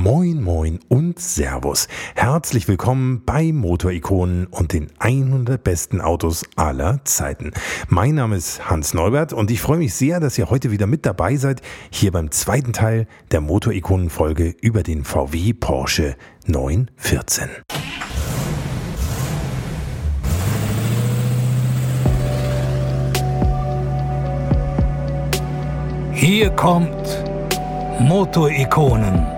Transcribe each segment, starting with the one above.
Moin, moin und Servus. Herzlich willkommen bei Motorikonen und den 100 besten Autos aller Zeiten. Mein Name ist Hans Neubert und ich freue mich sehr, dass ihr heute wieder mit dabei seid, hier beim zweiten Teil der Motorikonen-Folge über den VW Porsche 914. Hier kommt Motorikonen.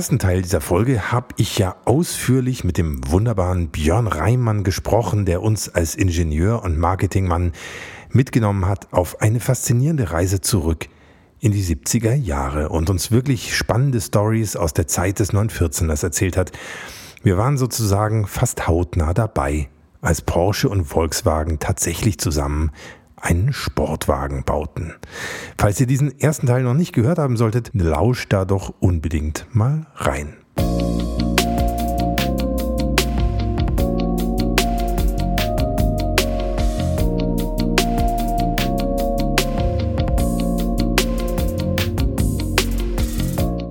Ersten Teil dieser Folge habe ich ja ausführlich mit dem wunderbaren Björn Reimann gesprochen, der uns als Ingenieur und Marketingmann mitgenommen hat auf eine faszinierende Reise zurück in die 70er Jahre und uns wirklich spannende Stories aus der Zeit des 914ers erzählt hat. Wir waren sozusagen fast hautnah dabei, als Porsche und Volkswagen tatsächlich zusammen einen Sportwagen bauten. Falls ihr diesen ersten Teil noch nicht gehört haben solltet, lauscht da doch unbedingt mal rein.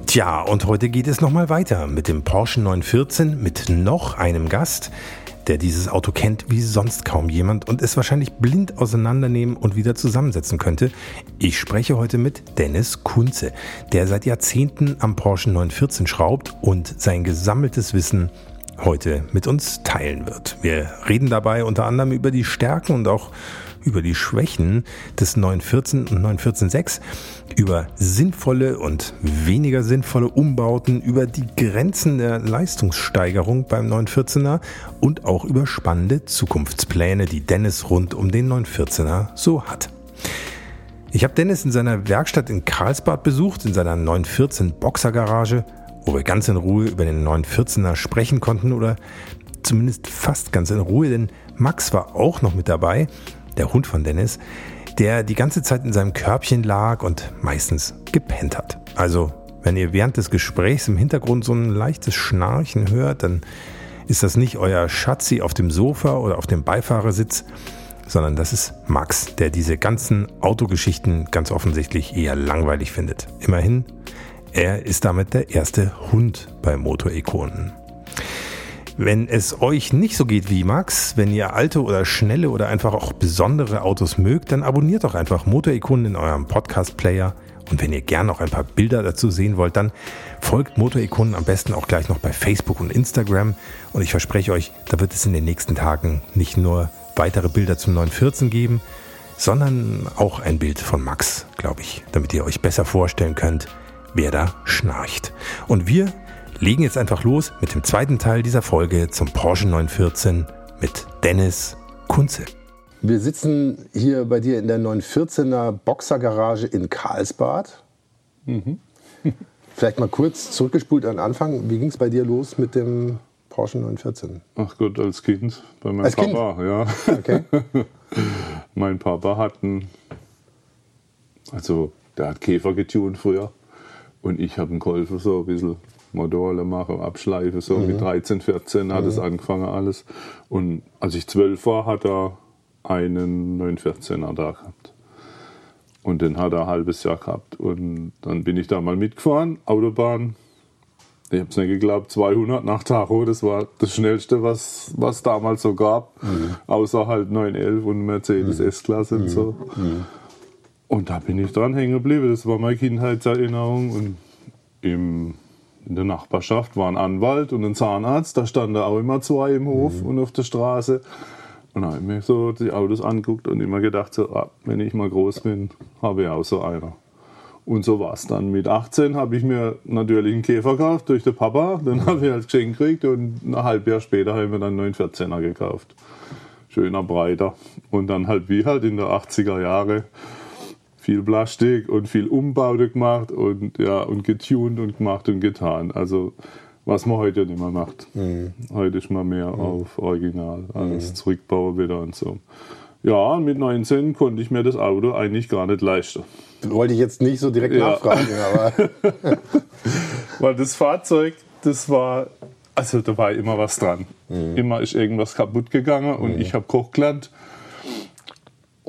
Tja, und heute geht es nochmal weiter mit dem Porsche 914 mit noch einem Gast, der dieses Auto kennt wie sonst kaum jemand und es wahrscheinlich blind auseinandernehmen und wieder zusammensetzen könnte. Ich spreche heute mit Dennis Kunze, der seit Jahrzehnten am Porsche 914 schraubt und sein gesammeltes Wissen heute mit uns teilen wird. Wir reden dabei unter anderem über die Stärken und auch über die Schwächen des 914 und 914.6, über sinnvolle und weniger sinnvolle Umbauten, über die Grenzen der Leistungssteigerung beim 914er und auch über spannende Zukunftspläne, die Dennis rund um den 914er so hat. Ich habe Dennis in seiner Werkstatt in Karlsbad besucht, in seiner 914 Boxergarage, wo wir ganz in Ruhe über den 914er sprechen konnten oder zumindest fast ganz in Ruhe, denn Max war auch noch mit dabei der Hund von Dennis, der die ganze Zeit in seinem Körbchen lag und meistens gepennt hat. Also, wenn ihr während des Gesprächs im Hintergrund so ein leichtes Schnarchen hört, dann ist das nicht euer Schatzi auf dem Sofa oder auf dem Beifahrersitz, sondern das ist Max, der diese ganzen Autogeschichten ganz offensichtlich eher langweilig findet. Immerhin, er ist damit der erste Hund bei Motorikonen. Wenn es euch nicht so geht wie Max, wenn ihr alte oder schnelle oder einfach auch besondere Autos mögt, dann abonniert doch einfach Motorikonen in eurem Podcast-Player. Und wenn ihr gern noch ein paar Bilder dazu sehen wollt, dann folgt Motorikonen am besten auch gleich noch bei Facebook und Instagram. Und ich verspreche euch, da wird es in den nächsten Tagen nicht nur weitere Bilder zum 914 geben, sondern auch ein Bild von Max, glaube ich, damit ihr euch besser vorstellen könnt, wer da schnarcht. Und wir legen jetzt einfach los mit dem zweiten Teil dieser Folge zum Porsche 914 mit Dennis Kunze. Wir sitzen hier bei dir in der 914er Boxergarage in Karlsbad. Mhm. Vielleicht mal kurz zurückgespult an Anfang. Wie ging es bei dir los mit dem Porsche 914? Ach Gott, als Kind bei meinem als Papa, kind? ja. Okay. mein Papa hat einen, also der hat Käfer getunt früher und ich habe ihm geholfen so ein bisschen Motorle machen, abschleifen, so mhm. mit 13, 14 hat mhm. es angefangen alles. Und als ich 12 war, hat er einen 914er da gehabt. Und den hat er ein halbes Jahr gehabt. Und dann bin ich da mal mitgefahren, Autobahn. Ich habe es nicht geglaubt, 200 nach Tacho, das war das Schnellste, was es damals so gab. Mhm. Außer halt 911 und Mercedes mhm. S-Klasse und so. Und da bin ich dran hängen geblieben. Das war meine Kindheitserinnerung. Und im in der Nachbarschaft war ein Anwalt und ein Zahnarzt, da standen auch immer zwei im Hof mhm. und auf der Straße. Und da habe ich mir so die Autos angeguckt und immer gedacht, so, ah, wenn ich mal groß bin, habe ich auch so einer. Und so war es dann. Mit 18 habe ich mir natürlich einen Käfer gekauft durch den Papa, den habe ich als Geschenk gekriegt und ein halbes Jahr später habe ich mir dann einen 914er gekauft. Schöner, breiter. Und dann halt wie halt in der 80er Jahre viel Plastik und viel Umbaute gemacht und ja und getuned und gemacht und getan. Also was man heute nicht mehr macht. Mhm. Heute ist man mehr mhm. auf Original, alles mhm. zurückbauen wieder und so. Ja, mit 19 konnte ich mir das Auto eigentlich gar nicht leisten. Wollte ich jetzt nicht so direkt ja. nachfragen, aber. Weil das Fahrzeug, das war, also da war immer was dran. Mhm. Immer ist irgendwas kaputt gegangen und ich habe Koch gelernt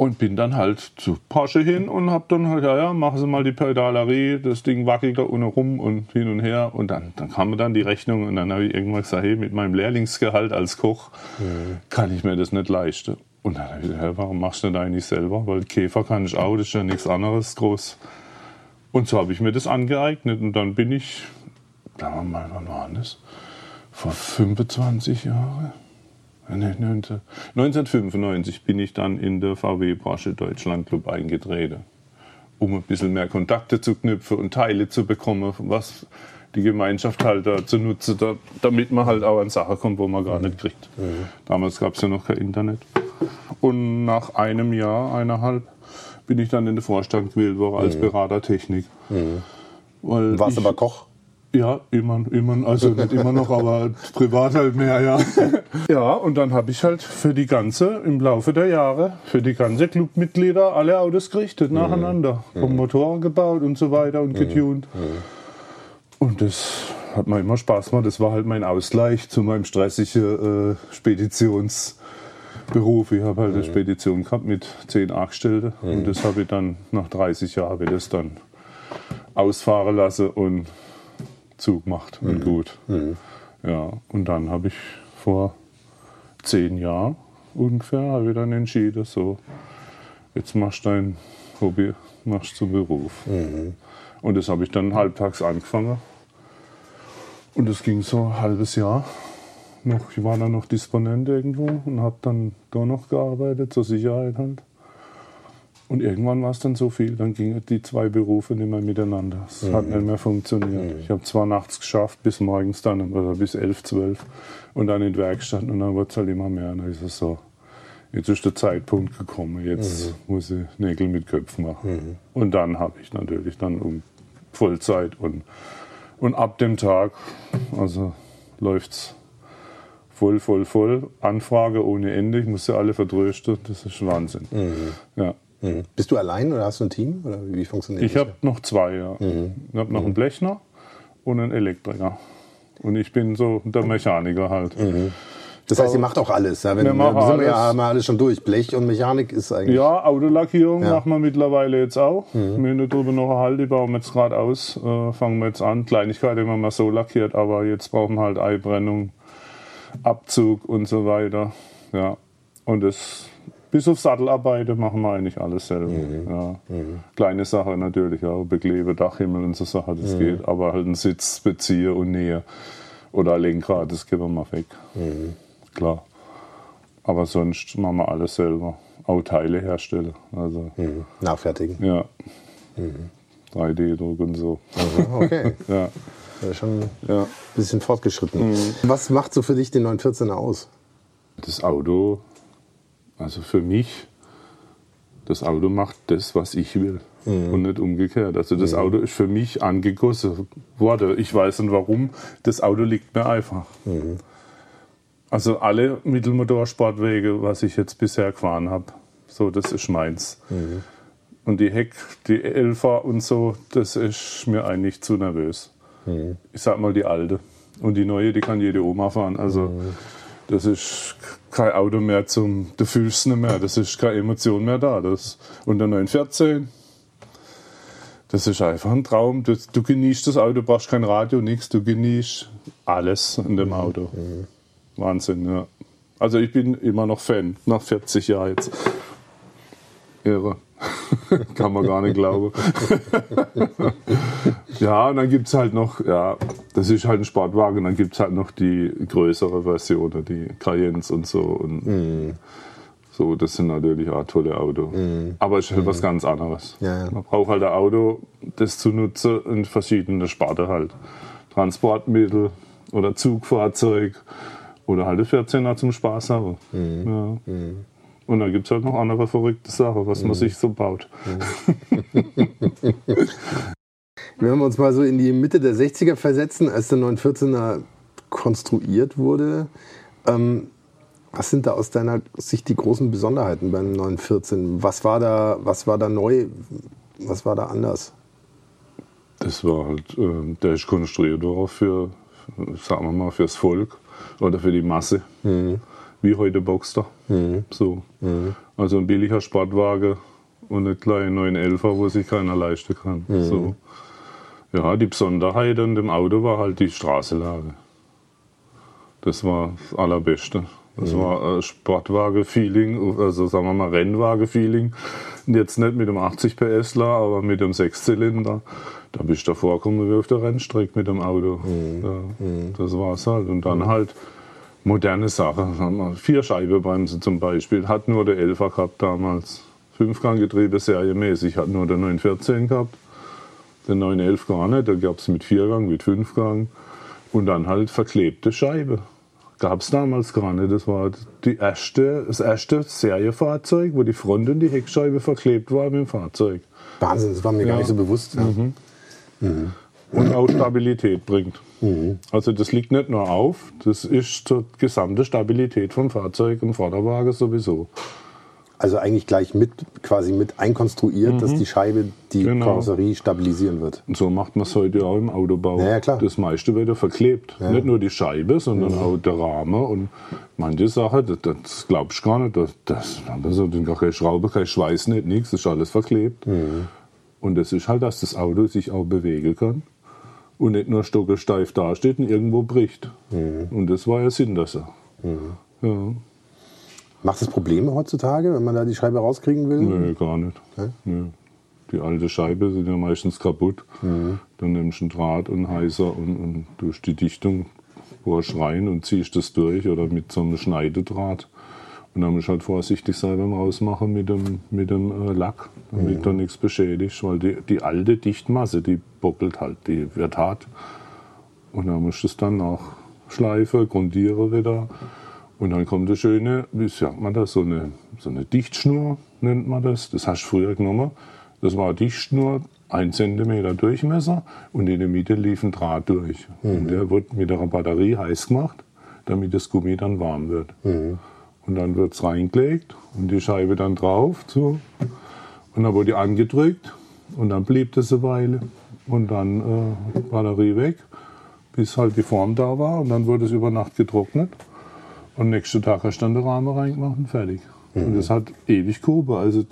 und bin dann halt zu Porsche hin und hab dann halt, ja, ja, machen Sie mal die Pedalerie, das Ding wackelt da ohne rum und hin und her. Und dann, dann kam dann die Rechnung und dann habe ich irgendwann gesagt, hey, mit meinem Lehrlingsgehalt als Koch mhm. kann ich mir das nicht leisten. Und dann habe ich gesagt, warum machst du das eigentlich selber? Weil Käfer kann ich auch, das ist ja nichts anderes groß. Und so habe ich mir das angeeignet und dann bin ich, sagen wir mal, wann war das? Vor 25 Jahren? 1995 bin ich dann in der VW Porsche Deutschland Club eingetreten, um ein bisschen mehr Kontakte zu knüpfen und Teile zu bekommen, was die Gemeinschaft halt dazu nutze, da, damit man halt auch an Sachen kommt, wo man gar nicht kriegt. Damals gab es ja noch kein Internet. Und nach einem Jahr, eineinhalb, bin ich dann in den Vorstand gewählt worden als. Berater Technik. Mhm. Warst aber Koch? Ja, immer, immer, also nicht immer noch, aber privat halt mehr, ja. Ja, und dann habe ich halt für die ganze, im Laufe der Jahre, für die ganze Clubmitglieder alle Autos gerichtet, nacheinander. Mhm. Und Motoren gebaut und so weiter und mhm. getuned. Mhm. Und das hat mir immer Spaß gemacht. Das war halt mein Ausgleich zu meinem stressigen äh, Speditionsberuf. Ich habe halt eine mhm. Spedition gehabt mit zehn Angestellten. Mhm. Und das habe ich dann nach 30 Jahren das dann ausfahren lassen und zugemacht und mhm. gut. Mhm. Ja, und dann habe ich vor zehn Jahren ungefähr habe ich dann entschieden, so jetzt machst du dein Hobby, machst zum Beruf. Mhm. Und das habe ich dann halbtags angefangen. Und das ging so ein halbes Jahr. Noch, ich war dann noch Disponent irgendwo und habe dann da noch gearbeitet, zur Sicherheit halt. Und irgendwann war es dann so viel, dann gingen die zwei Berufe nicht mehr miteinander. Es mhm. hat nicht mehr funktioniert. Mhm. Ich habe zwar nachts geschafft, bis morgens dann, oder bis elf, zwölf und dann in die Werkstatt und dann wurde es halt immer mehr. Und dann ist es so, jetzt ist der Zeitpunkt gekommen, jetzt mhm. muss ich Nägel mit Köpfen machen. Mhm. Und dann habe ich natürlich dann um Vollzeit und, und ab dem Tag, also läuft es voll, voll, voll. Anfrage ohne Ende, ich muss sie alle vertrösten, das ist Wahnsinn. Mhm. Ja. Mhm. Bist du allein oder hast du ein Team? Oder wie funktioniert ich habe noch zwei, ja. Mhm. Ich habe noch einen mhm. Blechner und einen Elektriker. Und ich bin so der Mechaniker halt. Mhm. Das heißt, ihr macht auch alles. Ja? Wenn, wir machen sind wir ja haben wir alles schon durch. Blech und Mechanik ist eigentlich. Ja, Autolackierung ja. machen wir mittlerweile jetzt auch. Mhm. Wir haben darüber noch eine die bauen wir jetzt gerade aus. Äh, fangen wir jetzt an. Kleinigkeit immer mal so lackiert, aber jetzt brauchen wir halt Eibrennung, Abzug und so weiter. Ja. Und das bis auf Sattelarbeiten machen wir eigentlich alles selber. Mhm. Ja. Mhm. Kleine Sache natürlich, ja, Beklebe, Dachhimmel und so Sachen, das mhm. geht. Aber halt einen Sitz beziehe und nähe oder ein Lenkrad, das geben wir mal weg. Mhm. Klar. Aber sonst machen wir alles selber. Auch Teile herstellen. Also, mhm. Nachfertigen. Ja. 3D-Druck mhm. und so. Also, okay. ja. ja. Schon ja. ein bisschen fortgeschritten. Was macht so für dich den 914er aus? Das Auto also für mich, das Auto macht das, was ich will. Mhm. Und nicht umgekehrt. Also das mhm. Auto ist für mich angegossen worden. Ich weiß nicht warum. Das Auto liegt mir einfach. Mhm. Also alle Mittelmotorsportwege, was ich jetzt bisher gefahren habe, so das ist meins. Mhm. Und die Heck, die Elfer und so, das ist mir eigentlich zu nervös. Mhm. Ich sag mal die alte. Und die neue, die kann jede Oma fahren. Also mhm. Das ist kein Auto mehr zum, du fühlst es nicht mehr, das ist keine Emotion mehr da. Das, und der 914, das ist einfach ein Traum. Du, du genießt das Auto, brauchst kein Radio, nichts, du genießt alles in dem Auto. Mhm. Wahnsinn, ja. Also ich bin immer noch Fan, nach 40 Jahren jetzt. Irre. Kann man gar nicht glauben. ja, und dann gibt es halt noch, ja, das ist halt ein Sportwagen, dann gibt es halt noch die größere Version, die Cayennes und so. Und mm. so, das sind natürlich auch tolle Autos. Mm. Aber es ist halt mm. was ganz anderes. Ja, ja. Man braucht halt ein Auto, das zu nutzen in verschiedene Sparten halt. Transportmittel oder Zugfahrzeug oder halt ein 14er zum Spaß haben. Mhm. Ja. Und dann gibt es halt noch andere verrückte Sachen, was man sich so baut. Wenn wir uns mal so in die Mitte der 60er versetzen, als der 914er konstruiert wurde, ähm, was sind da aus deiner Sicht die großen Besonderheiten beim 914? Was war da, was war da neu? Was war da anders? Das war halt, äh, der ist konstruiert worden für, sagen wir mal, fürs Volk oder für die Masse. Mhm. Wie heute Boxster. Mhm. So. Mhm. Also ein billiger Sportwagen und eine kleine 911er, wo sich keiner leisten kann. Mhm. So. Ja, die Besonderheit an dem Auto war halt die Straßenlage. Das war das Allerbeste. Das mhm. war Sportwagen-Feeling, also sagen wir mal Rennwagen-Feeling. Jetzt nicht mit dem 80 PSler, aber mit dem Sechszylinder. Da bist du davor gekommen wie auf der Rennstrecke mit dem Auto. Mhm. Ja, mhm. Das war's halt. Und dann halt moderne Sachen. Vier Scheibebremse zum Beispiel. Hat nur der 11er gehabt damals. Fünfganggetriebe serienmäßig. Hat nur der 914 gehabt. Der 911 gar nicht. Da gab es mit Viergang, mit Fünfgang. Und dann halt verklebte Scheibe. Gab es damals gar nicht. Das war die erste, das erste Seriefahrzeug, wo die Front und die Heckscheibe verklebt war mit dem Fahrzeug. Wahnsinn, das war mir ja. gar nicht so bewusst. Ja. Mhm. Mhm. Und auch Stabilität bringt. Mhm. Also das liegt nicht nur auf, das ist die gesamte Stabilität vom Fahrzeug und Vorderwagen sowieso. Also eigentlich gleich mit quasi mit einkonstruiert, mhm. dass die Scheibe die genau. Karosserie stabilisieren wird. Und so macht man es heute auch im Autobau. Ja, klar. Das meiste wird ja verklebt. Ja. Nicht nur die Scheibe, sondern mhm. auch der Rahmen und manche Sachen, das, das glaubst du gar nicht. Das, das, ist gar keine Schraube, kein Schweiß, nicht nichts, das ist alles verklebt. Mhm. Und das ist halt, dass das Auto sich auch bewegen kann und nicht nur stockelsteif dasteht und irgendwo bricht. Mhm. Und das war ja Sinn, dass er. Mhm. Ja. Macht das Probleme heutzutage, wenn man da die Scheibe rauskriegen will? Nee, gar nicht. Okay. Nee. Die alte Scheibe sind ja meistens kaputt. Mhm. Dann nimmst du einen Draht und heißer und, und durch die Dichtung bohrst rein und ziehst das durch oder mit so einem Schneidedraht. Und dann muss ich halt vorsichtig sein beim Rausmachen mit dem, mit dem äh, Lack, damit mhm. da nichts beschädigt, weil die, die alte Dichtmasse, die bockelt halt, die wird hart. Und dann muss ich es dann nachschleifen, grundiere wieder. Und dann kommt eine schöne, wie sagt man das, so eine, so eine Dichtschnur nennt man das. Das hast du früher genommen. Das war eine Dichtschnur, ein Zentimeter Durchmesser und in der Mitte lief ein Draht durch. Mhm. Und der wird mit einer Batterie heiß gemacht, damit das Gummi dann warm wird. Mhm. Und dann wird es reingelegt und die Scheibe dann drauf. So. Und dann wurde die angedrückt und dann blieb das eine Weile. Und dann äh, Batterie weg, bis halt die Form da war. Und dann wurde es über Nacht getrocknet. Und nächsten Tag hast du dann den Rahmen reingemacht und fertig. Mhm. Und das hat ewig Kuba. Also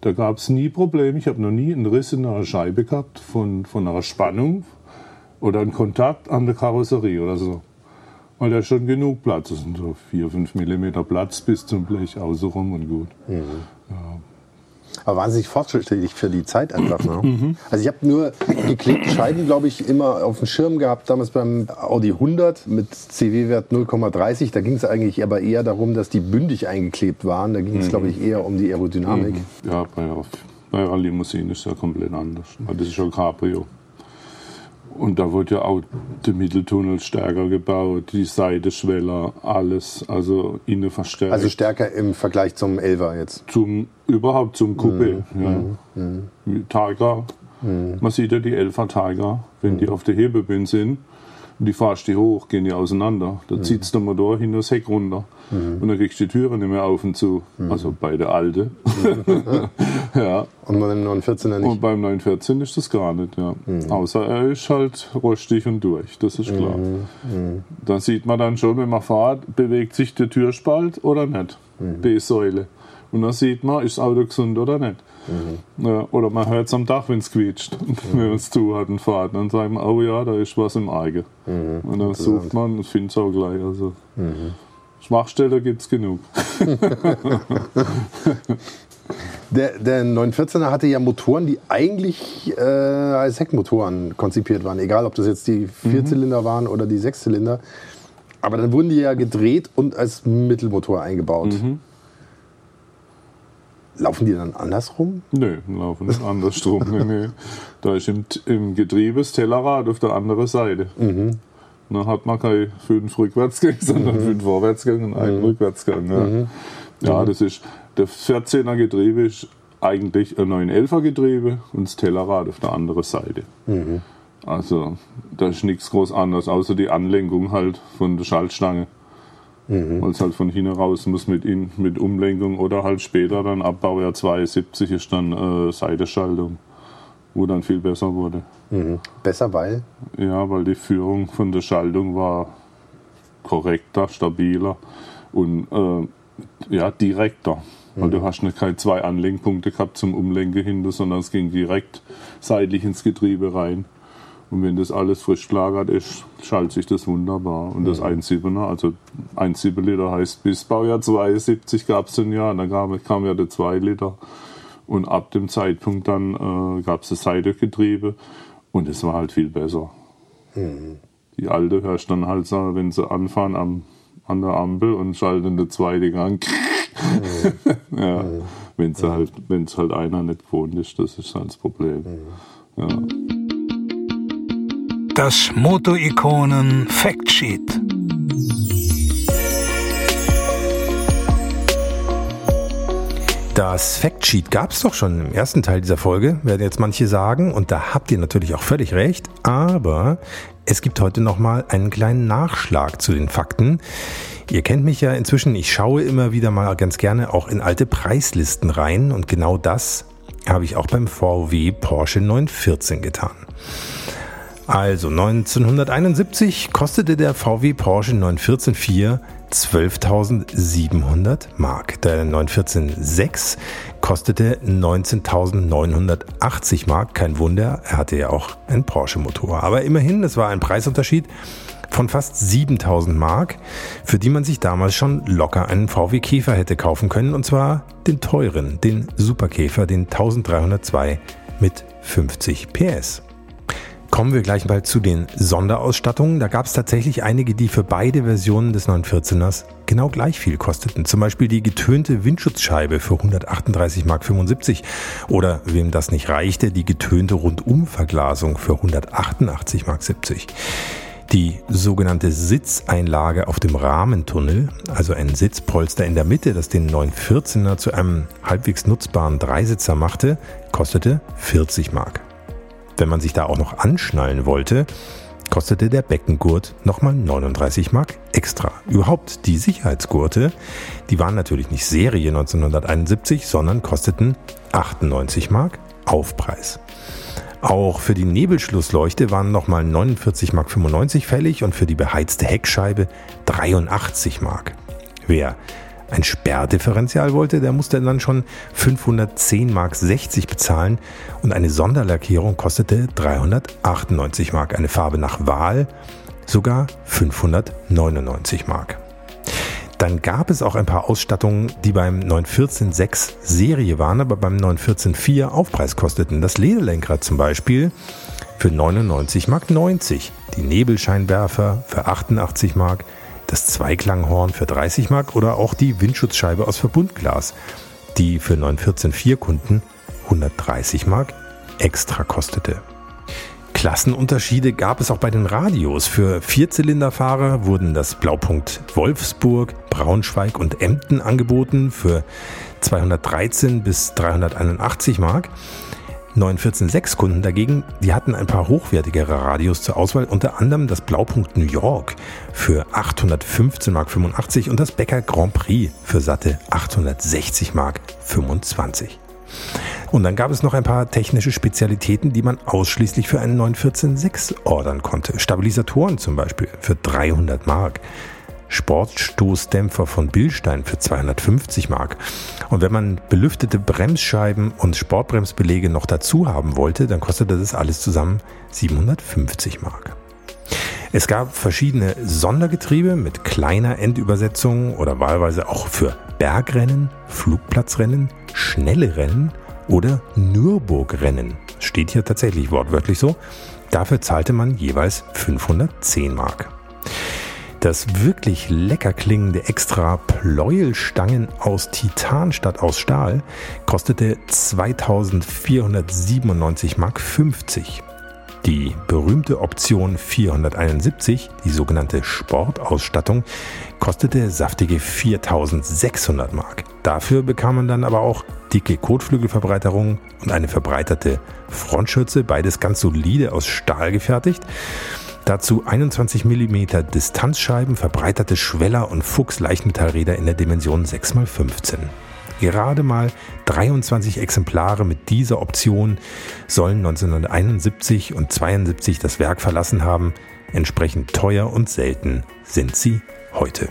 da gab es nie Probleme. Ich habe noch nie einen Riss in einer Scheibe gehabt von, von einer Spannung oder einen Kontakt an der Karosserie oder so. Weil da schon genug Platz ist. So 4, 5 mm Platz bis zum Blech außenrum und gut. Mhm. Ja. Aber wahnsinnig fortschrittlich für die Zeit einfach. Ne? Mhm. Also ich habe nur geklebte Scheiben, glaube ich, immer auf dem Schirm gehabt, damals beim Audi 100 mit CW-Wert 0,30. Da ging es eigentlich aber eher darum, dass die bündig eingeklebt waren. Da ging es, mhm. glaube ich, eher um die Aerodynamik. Mhm. Ja, bei, bei Limousine ist ja komplett anders. Das ist schon Cabrio. Und da wurde ja auch der Mitteltunnel stärker gebaut, die Seitenschweller, alles, also innen verstärkt. Also stärker im Vergleich zum Elva jetzt? Zum, überhaupt zum Coupé, mhm. ja. Mhm. Tiger, mhm. man sieht ja die Elfa Tiger, wenn mhm. die auf der Hebebühne sind, und die fahrst die hoch, gehen die auseinander. Da mhm. zieht der Motor hinter das Heck runter. Mhm. Und dann kriegst du die Türen nicht mehr auf und zu. Mhm. Also bei der Alte. ja. Und beim 914er nicht? Und beim 914 ist das gar nicht, ja. Mhm. Außer er ist halt rostig und durch, das ist klar. Mhm. Mhm. Dann sieht man dann schon, wenn man fährt, bewegt sich der Türspalt oder nicht. B-Säule. Und dann sieht man, ist das Auto gesund oder nicht. Mhm. Ja, oder man hört es am Dach, wenn es quietscht, mhm. wenn man es zu hat und fährt. Dann sagt man, oh ja, da ist was im Eigen. Mhm. Und dann sucht man und findet es auch gleich. Also, mhm. Schwachstelle gibt es genug. Der, der 914er hatte ja Motoren, die eigentlich äh, als Heckmotoren konzipiert waren. Egal, ob das jetzt die Vierzylinder mhm. waren oder die Sechszylinder. Aber dann wurden die ja gedreht und als Mittelmotor eingebaut. Mhm. Laufen die dann andersrum? Nö, laufen nicht andersrum. nee, nee. Da ist im, im Getriebe das Tellerrad auf der anderen Seite. Mhm. Dann hat man keine fünf Rückwärtsgänge, sondern mhm. fünf Vorwärtsgänge und einen mhm. Rückwärtsgang. Ja. Mhm. Ja, das ist, das 14er Getriebe ist eigentlich ein 911er Getriebe und das Tellerrad auf der anderen Seite. Also da ist nichts groß anders, außer die Anlenkung halt von der Schaltstange. Weil es halt von hinten raus muss mit, in, mit Umlenkung oder halt später dann ab Baujahr 72 ist dann äh, Seitenschaltung, wo dann viel besser wurde. Besser, weil? Ja, weil die Führung von der Schaltung war korrekter, stabiler und äh, ja, direkter. Weil du hast nicht keine zwei Anlenkpunkte gehabt zum Umlenken hinter, sondern es ging direkt seitlich ins Getriebe rein. Und wenn das alles frisch gelagert ist, schaltet sich das wunderbar. Und das 1,7er, also 1,7 Liter heißt bis Baujahr 72 gab es den Jahr, dann kam, kam ja der 2 Liter. Und ab dem Zeitpunkt dann äh, gab es das Seitengetriebe und es war halt viel besser. Die alte hörst dann halt so, wenn sie anfahren am, an der Ampel und schalten der zweite Gang. ja, wenn es halt, wenn's halt einer nicht gewohnt ist, das ist halt das Problem. Ja. Das Moto-Ikonen Factsheet. Das Factsheet gab es doch schon im ersten Teil dieser Folge, werden jetzt manche sagen, und da habt ihr natürlich auch völlig recht, aber es gibt heute nochmal einen kleinen Nachschlag zu den Fakten. Ihr kennt mich ja inzwischen, ich schaue immer wieder mal ganz gerne auch in alte Preislisten rein und genau das habe ich auch beim VW Porsche 914 getan. Also 1971 kostete der VW Porsche 914 12.700 Mark. Der 914.6 kostete 19.980 Mark. Kein Wunder, er hatte ja auch einen Porsche-Motor. Aber immerhin, es war ein Preisunterschied von fast 7.000 Mark, für die man sich damals schon locker einen VW Käfer hätte kaufen können. Und zwar den teuren, den Superkäfer, den 1302 mit 50 PS. Kommen wir gleich mal zu den Sonderausstattungen. Da gab es tatsächlich einige, die für beide Versionen des 914ers genau gleich viel kosteten. Zum Beispiel die getönte Windschutzscheibe für 138 Mark 75 oder wem das nicht reichte, die getönte Rundumverglasung für 188 Mark 70. Die sogenannte Sitzeinlage auf dem Rahmentunnel, also ein Sitzpolster in der Mitte, das den 914er zu einem halbwegs nutzbaren Dreisitzer machte, kostete 40 Mark. Wenn man sich da auch noch anschnallen wollte, kostete der Beckengurt nochmal 39 Mark extra. Überhaupt die Sicherheitsgurte, die waren natürlich nicht Serie 1971, sondern kosteten 98 Mark Aufpreis. Auch für die Nebelschlussleuchte waren nochmal 49 Mark 95 fällig und für die beheizte Heckscheibe 83 Mark. Wer ein Sperrdifferential wollte, der musste dann schon 510 Mark 60 bezahlen und eine Sonderlackierung kostete 398 Mark. Eine Farbe nach Wahl sogar 599 Mark. Dann gab es auch ein paar Ausstattungen, die beim 914.6 Serie waren, aber beim 914.4 Aufpreis kosteten. Das Lederlenkrad zum Beispiel für 99 Mark 90, die Nebelscheinwerfer für 88 Mark, das Zweiklanghorn für 30 Mark oder auch die Windschutzscheibe aus Verbundglas, die für 914.4 Kunden 130 Mark extra kostete. Klassenunterschiede gab es auch bei den Radios. Für Vierzylinderfahrer wurden das Blaupunkt Wolfsburg, Braunschweig und Emden angeboten für 213 bis 381 Mark. 914.6 Kunden dagegen, die hatten ein paar hochwertigere Radios zur Auswahl, unter anderem das Blaupunkt New York für 815 Mark 85 und das Becker Grand Prix für satte 860 Mark 25. Und dann gab es noch ein paar technische Spezialitäten, die man ausschließlich für einen 914.6 ordern konnte. Stabilisatoren zum Beispiel für 300 Mark. Sportstoßdämpfer von Billstein für 250 Mark. Und wenn man belüftete Bremsscheiben und Sportbremsbelege noch dazu haben wollte, dann kostete das alles zusammen 750 Mark. Es gab verschiedene Sondergetriebe mit kleiner Endübersetzung oder wahlweise auch für Bergrennen, Flugplatzrennen, schnelle Rennen oder Nürburgrennen. Steht hier tatsächlich wortwörtlich so. Dafür zahlte man jeweils 510 Mark. Das wirklich lecker klingende extra Pleuelstangen aus Titan statt aus Stahl kostete 2497 Mark 50. Die berühmte Option 471, die sogenannte Sportausstattung, kostete saftige 4600 Mark. Dafür bekam man dann aber auch dicke Kotflügelverbreiterungen und eine verbreiterte Frontschürze, beides ganz solide aus Stahl gefertigt. Dazu 21 mm Distanzscheiben, verbreiterte Schweller und Fuchs-Leichtmetallräder in der Dimension 6x15. Gerade mal 23 Exemplare mit dieser Option sollen 1971 und 72 das Werk verlassen haben. Entsprechend teuer und selten sind sie heute.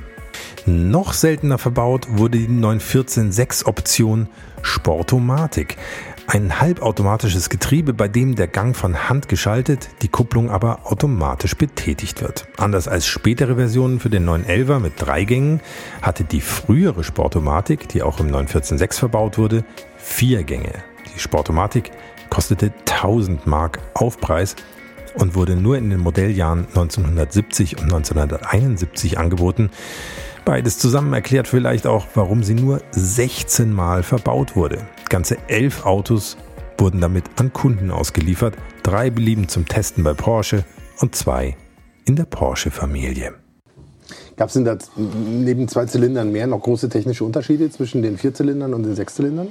Noch seltener verbaut wurde die 914-6 Option Sportomatik. Ein halbautomatisches Getriebe, bei dem der Gang von Hand geschaltet, die Kupplung aber automatisch betätigt wird. Anders als spätere Versionen für den 911er mit drei Gängen hatte die frühere Sportomatik, die auch im 914-6 verbaut wurde, vier Gänge. Die Sportomatik kostete 1000 Mark Aufpreis und wurde nur in den Modelljahren 1970 und 1971 angeboten. Beides zusammen erklärt vielleicht auch, warum sie nur 16 Mal verbaut wurde. Ganze elf Autos wurden damit an Kunden ausgeliefert, drei blieben zum Testen bei Porsche und zwei in der Porsche-Familie. Gab es denn da neben zwei Zylindern mehr noch große technische Unterschiede zwischen den Vierzylindern und den Sechszylindern?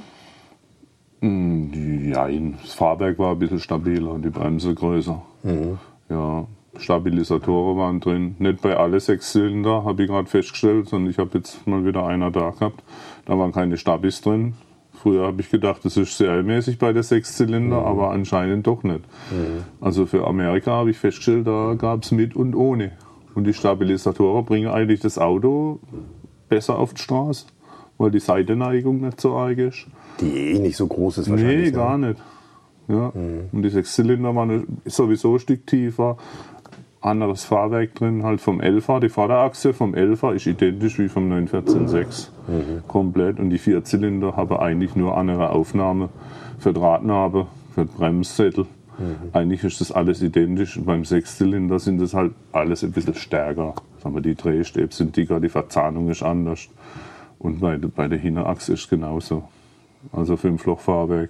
Hm, ja, das Fahrwerk war ein bisschen stabiler und die Bremse größer. Mhm. Ja, Stabilisatoren waren drin. Nicht bei alle sechs Zylinder, habe ich gerade festgestellt, sondern ich habe jetzt mal wieder einer da gehabt. Da waren keine Stabis drin. Früher habe ich gedacht, das ist serienmäßig bei der Sechszylinder, mhm. aber anscheinend doch nicht. Mhm. Also für Amerika habe ich festgestellt, da gab es mit und ohne. Und die Stabilisatoren bringen eigentlich das Auto besser auf die Straße, weil die Seitenneigung nicht so arg ist. Die eh nicht so groß ist wahrscheinlich. Nee, ne? gar nicht. Ja. Mhm. Und die Sechszylinder waren sowieso ein Stück tiefer anderes Fahrwerk drin, halt vom Elfer. Die Vorderachse vom Elfer ist identisch wie vom 914-6 mhm. komplett. Und die Vierzylinder haben eigentlich nur andere Aufnahme für Drahtnabe, für Bremssättel. Mhm. Eigentlich ist das alles identisch. Und beim Sechszylinder sind das halt alles ein bisschen stärker. Sagen wir, die Drehstäbe sind dicker, die Verzahnung ist anders. Und bei, bei der Hinterachse ist es genauso. Also Fünflochfahrwerk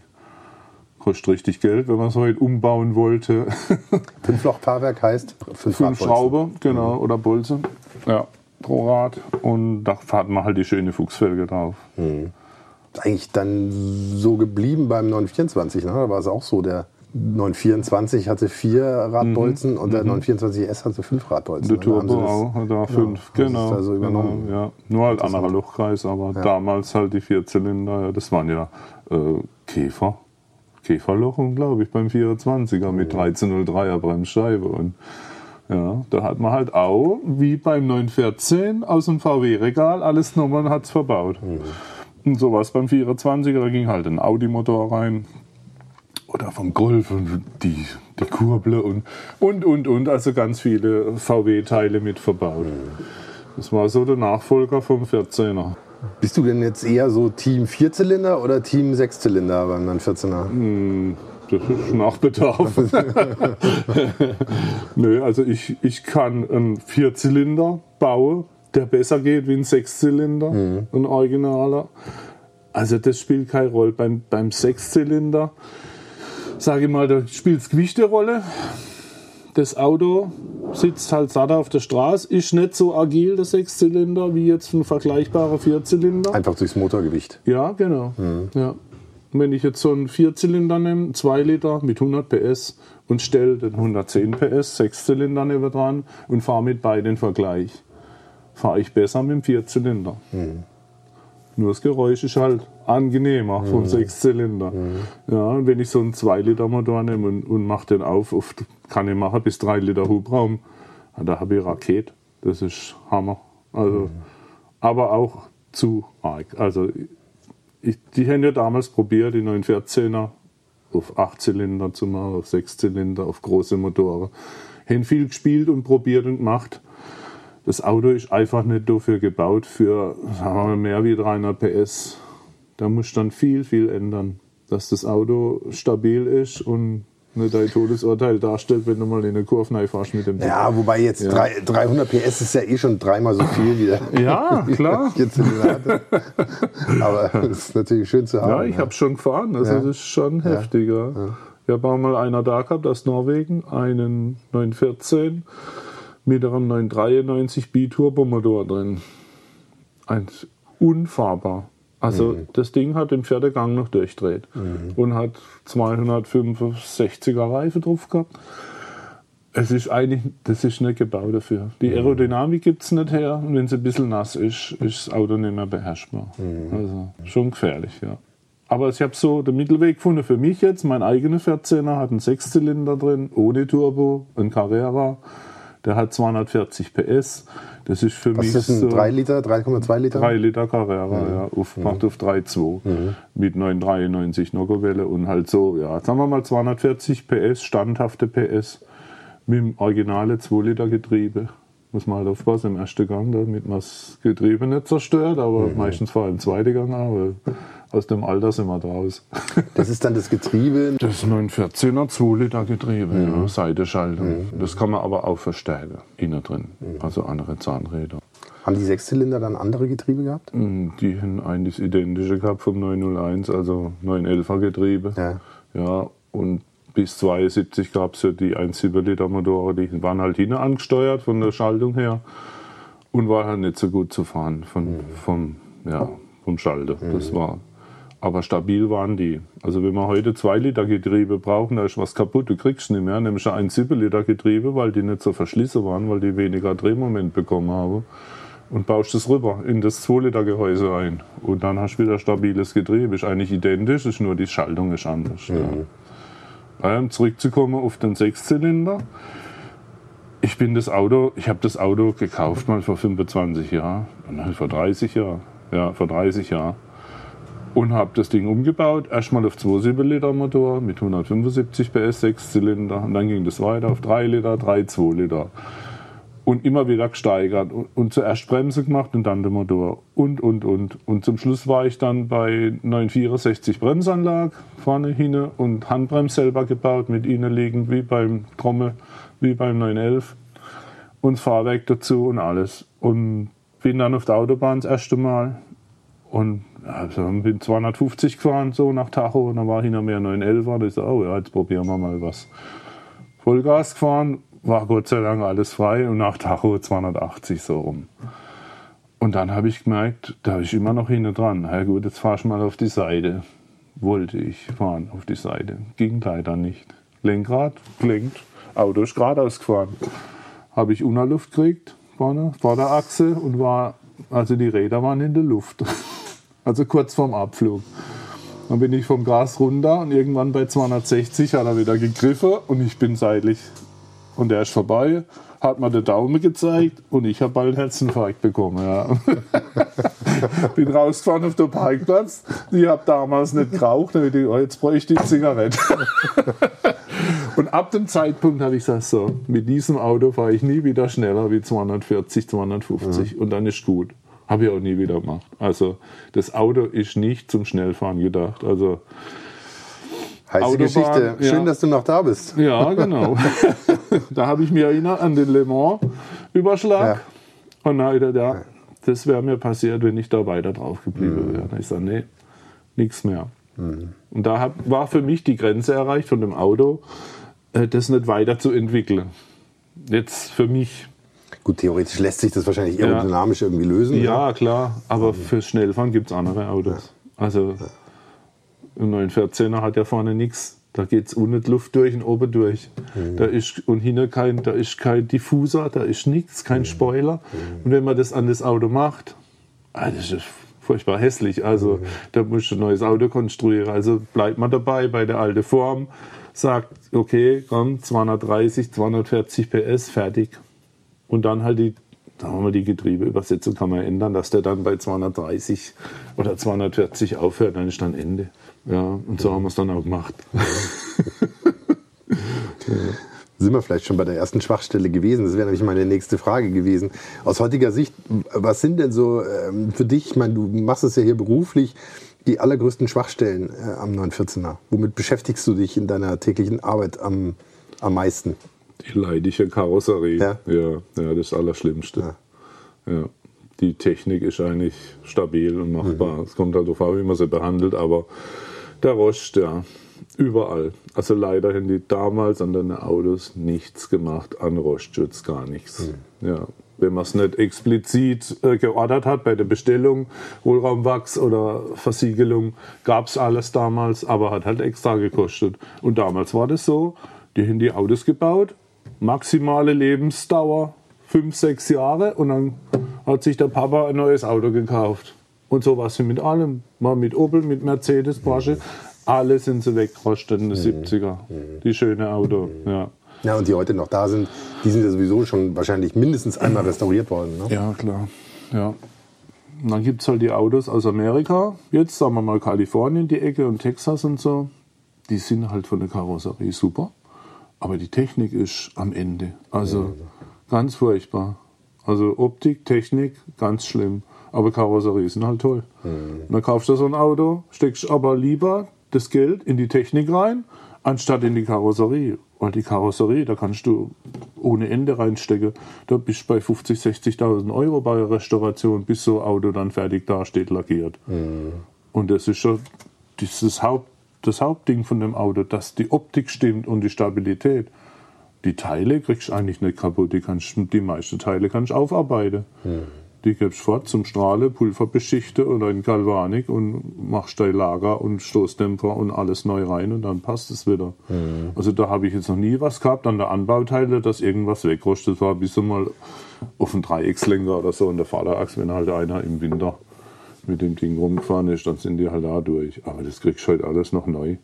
kostet richtig Geld, wenn man es heute umbauen wollte. Fünfloch-Fahrwerk heißt fünf, fünf Schrauber, genau, mhm. oder Bolze. Ja, pro Rad. Und da hat man halt die schöne Fuchsfelge drauf. Mhm. Eigentlich dann so geblieben beim 924, ne? Da war es auch so, der 924 hatte vier Radbolzen mhm. und der 924S mhm. hatte fünf Radbolzen. Der Turbo auch, da fünf, genau. Da so übernommen. Genau, ja. Nur halt anderer Lochkreis, aber ja. damals halt die Vierzylinder, ja, das waren ja äh, Käfer. Käferlochung, glaube ich, beim 24er mit 1303er Bremsscheibe. Und ja, da hat man halt auch, wie beim 914 aus dem VW-Regal, alles genommen und hat es verbaut. Mhm. Und sowas beim 24er, da ging halt ein Audi-Motor rein. Oder vom Golf und die, die Kurble und, und, und, und. Also ganz viele VW-Teile mit verbaut. Mhm. Das war so der Nachfolger vom 14er. Bist du denn jetzt eher so Team Vierzylinder oder Team Sechszylinder beim 914er? Hm, das ist Nachbedarf. Nö, also ich, ich kann einen Vierzylinder bauen, der besser geht wie ein Sechszylinder, mhm. ein Originaler. Also das spielt keine Rolle. Beim, beim Sechszylinder, sage ich mal, da spielt das Gewicht eine Rolle das Auto sitzt halt satt auf der Straße, ist nicht so agil, der Sechszylinder, wie jetzt ein vergleichbarer Vierzylinder. Einfach durchs Motorgewicht. Ja, genau. Mhm. Ja. Und wenn ich jetzt so einen Vierzylinder nehme, 2 Liter mit 100 PS und stelle den 110 PS Sechszylinder neben dran und fahre mit beiden Vergleich, fahre ich besser mit dem Vierzylinder. Mhm. Nur das Geräusch ist halt angenehmer vom mhm. Sechszylinder. Mhm. Ja, und wenn ich so einen 2-Liter-Motor nehme und, und mache den auf, oft kann ich machen bis 3 Liter Hubraum, da habe ich Raket. Das ist Hammer. Also, mhm. Aber auch zu arg. Also, ich, die haben ja damals probiert, die 914er auf 8 Zylinder zu machen, auf 6 Zylinder, auf große Motoren. Haben viel gespielt und probiert und gemacht das Auto ist einfach nicht dafür gebaut für sagen wir mal, mehr wie 300 PS. Da muss dann viel, viel ändern, dass das Auto stabil ist und nicht dein Todesurteil darstellt, wenn du mal in eine Kurve fährst mit dem Ja, wobei jetzt ja. 300 PS ist ja eh schon dreimal so viel wie der. Ja, klar. jetzt Aber es ist natürlich schön zu haben. Ja, ich ja. habe schon gefahren, also ja. das ist schon heftiger. Ja. Ich habe auch mal einer da gehabt aus Norwegen, einen 914 mit einem 993 B-Turbomotor drin. Ein unfahrbar. Also das Ding hat den Pferdegang noch durchdreht und hat 265er Reife drauf gehabt. Es ist eigentlich, das ist nicht gebaut dafür. Die Aerodynamik gibt es nicht her und wenn es ein bisschen nass ist, ist das Auto nicht mehr beherrschbar. Also schon gefährlich, ja. Aber ich habe so den Mittelweg gefunden für mich jetzt. Mein eigener 14er hat einen Sechszylinder drin, ohne Turbo, ein Carrera. Der hat 240 PS. Das ist für Was mich ist das, so ein 3 Liter, 3,2 Liter? 3 Liter Carrera, ja, aufgemacht auf 3,2 mit 993 Nockerwelle und halt so, ja, sagen wir mal 240 PS, standhafte PS mit dem originale 2 Liter Getriebe. Muss man halt aufpassen im ersten Gang, damit man das Getriebe nicht zerstört, aber meistens vor allem zweite Gang auch, aus dem Alter sind wir draus. Das ist dann das Getriebe. Das ist ein 914er 2 Liter Getriebe, ja, Seitenschaltung. Das kann man aber auch verstärken, innen drin, also andere Zahnräder. Haben die Sechszylinder dann andere Getriebe gehabt? Mm, Die haben eigentlich das identische gehabt vom 901, also 911er Getriebe. Ja. Ja, und bis 72 gab es ja die 1,7 Liter Motoren, die waren halt hinten angesteuert von der Schaltung her und war halt nicht so gut zu fahren von, vom, ja, vom Schalter. Das war, aber stabil waren die. Also wenn man heute 2 Liter Getriebe braucht, da ist was kaputt, du kriegst nicht mehr, nämlich ein 1,7 Liter Getriebe, weil die nicht so verschlissen waren, weil die weniger Drehmoment bekommen haben und baust es rüber in das 2 Liter Gehäuse ein. Und dann hast du wieder stabiles Getriebe. Ist eigentlich identisch, ist nur die Schaltung ist anders. Ja. Ähm, zurückzukommen auf den Sechszylinder. Ich bin das Auto, ich habe das Auto gekauft mal vor 25 Jahren, nein, vor 30 Jahren, ja, vor 30 Jahren. Und habe das Ding umgebaut, erstmal auf 2,7 Liter Motor mit 175 PS, Sechszylinder. Und dann ging das weiter auf 3 Liter, 3,2 Liter. Und immer wieder gesteigert und, und zuerst Bremse gemacht und dann der Motor. Und und und. Und zum Schluss war ich dann bei 964 Bremsanlage vorne hin und Handbremse selber gebaut mit innenliegend wie beim Trommel wie beim 911 und Fahrwerk dazu und alles. Und bin dann auf der Autobahn das erste Mal und also bin 250 gefahren so nach Tacho und dann war hinter mir 911 und ich so oh ja jetzt probieren wir mal was Vollgas gefahren war Gott sei Dank alles frei und nach Tacho 280 so rum. Und dann habe ich gemerkt, da habe ich immer noch hinten dran. Na gut, jetzt fahr ich mal auf die Seite. Wollte ich fahren auf die Seite. Ging leider nicht. Lenkrad gelenkt, Auto ist geradeaus gefahren. Habe ich Unterluft gekriegt vorne, vor der Achse und war, also die Räder waren in der Luft. Also kurz vorm Abflug. Dann bin ich vom Gas runter und irgendwann bei 260 hat er wieder gegriffen und ich bin seitlich und der ist vorbei, hat mir den Daumen gezeigt und ich habe bald einen Herzinfarkt bekommen. Ja. Bin rausgefahren auf den Parkplatz. Ich habe damals nicht geraucht, dann ich, oh, jetzt bräuchte ich die Zigarette. und ab dem Zeitpunkt habe ich gesagt, so, mit diesem Auto fahre ich nie wieder schneller wie 240, 250 und dann ist gut. Habe ich auch nie wieder gemacht. Also das Auto ist nicht zum Schnellfahren gedacht. Also Heiße Autobahn, Geschichte. Schön, ja. dass du noch da bist. Ja, genau. da habe ich mich erinnert an den Le Mans-Überschlag. Und dann wieder, ja, das wäre mir passiert, wenn ich da weiter drauf geblieben wäre. Ich sage, nee, nichts mehr. Und da hab, war für mich die Grenze erreicht von dem Auto, äh, das nicht weiter zu entwickeln. Jetzt für mich, Gut, theoretisch lässt sich das wahrscheinlich aerodynamisch irgendwie lösen. ne? ja klar, aber fürs Schnellfahren gibt es andere Autos. Also ein 914er hat ja vorne nichts. Da geht es unten Luft durch und oben durch. Da ist, und hinten kein, da ist kein Diffuser, da ist nichts, kein Spoiler. Und wenn man das an das Auto macht, ah, das ist furchtbar hässlich. Also da musst du ein neues Auto konstruieren. Also bleibt man dabei bei der alten Form, sagt, okay, komm, 230, 240 PS, fertig. Und dann halt die, sagen wir mal, die Getriebeübersetzung kann man ändern, dass der dann bei 230 oder 240 aufhört, dann ist dann Ende. Ja, und so haben wir es dann auch gemacht. Sind wir vielleicht schon bei der ersten Schwachstelle gewesen? Das wäre nämlich meine nächste Frage gewesen. Aus heutiger Sicht, was sind denn so ähm, für dich, ich meine, du machst es ja hier beruflich, die allergrößten Schwachstellen äh, am 914er? Womit beschäftigst du dich in deiner täglichen Arbeit am, am meisten? Leidige Karosserie. Ja. ja, ja, das Allerschlimmste. Ja. Die Technik ist eigentlich stabil und machbar. Es kommt halt darauf an, wie man sie behandelt, aber der Rost, ja, überall. Also leider haben die damals an den Autos nichts gemacht, an Rostschutz gar nichts. Ja. wenn man es nicht explizit äh, geordert hat bei der Bestellung, Hohlraumwachs oder Versiegelung, gab es alles damals, aber hat halt extra gekostet. Und damals war das so, die haben die Autos gebaut, maximale Lebensdauer, fünf, sechs Jahre und dann hat sich der Papa ein neues Auto gekauft. Und so war es mit allem. Mal mit Opel, mit Mercedes, Porsche. Alle sind sie weggerostet in den 70er. Die schöne Auto, ja. Ja, und die heute noch da sind, die sind ja sowieso schon wahrscheinlich mindestens einmal restauriert worden. Ne? Ja, klar. Ja. Und dann gibt es halt die Autos aus Amerika, jetzt sagen wir mal Kalifornien, die Ecke und Texas und so. Die sind halt von der Karosserie super, aber die Technik ist am Ende. Also ganz furchtbar. Also Optik, Technik, ganz schlimm. Aber Karosserie sind halt toll. Und dann kaufst du so ein Auto, steckst aber lieber das Geld in die Technik rein, anstatt in die Karosserie. Weil die Karosserie, da kannst du ohne Ende reinstecken. Da bist du bei 50.000, 60.000 Euro bei der Restauration, bis so ein Auto dann fertig dasteht, lackiert. Und das ist schon das, ist das, Haupt, das Hauptding von dem Auto, dass die Optik stimmt und die Stabilität. Die Teile kriegst du eigentlich nicht kaputt. Die, kannst, die meisten Teile kannst du aufarbeiten. Die gibst fort zum Strahle, Pulverbeschichte oder in Galvanik und machst dein Lager und Stoßdämpfer und alles neu rein und dann passt es wieder. Also da habe ich jetzt noch nie was gehabt an der Anbauteile, dass irgendwas wegrostet war, bis mal auf einen Dreieckslenker oder so in der Vorderachse, wenn halt einer im Winter mit dem Ding rumgefahren ist, dann sind die halt da durch. Aber das kriegst du halt alles noch neu.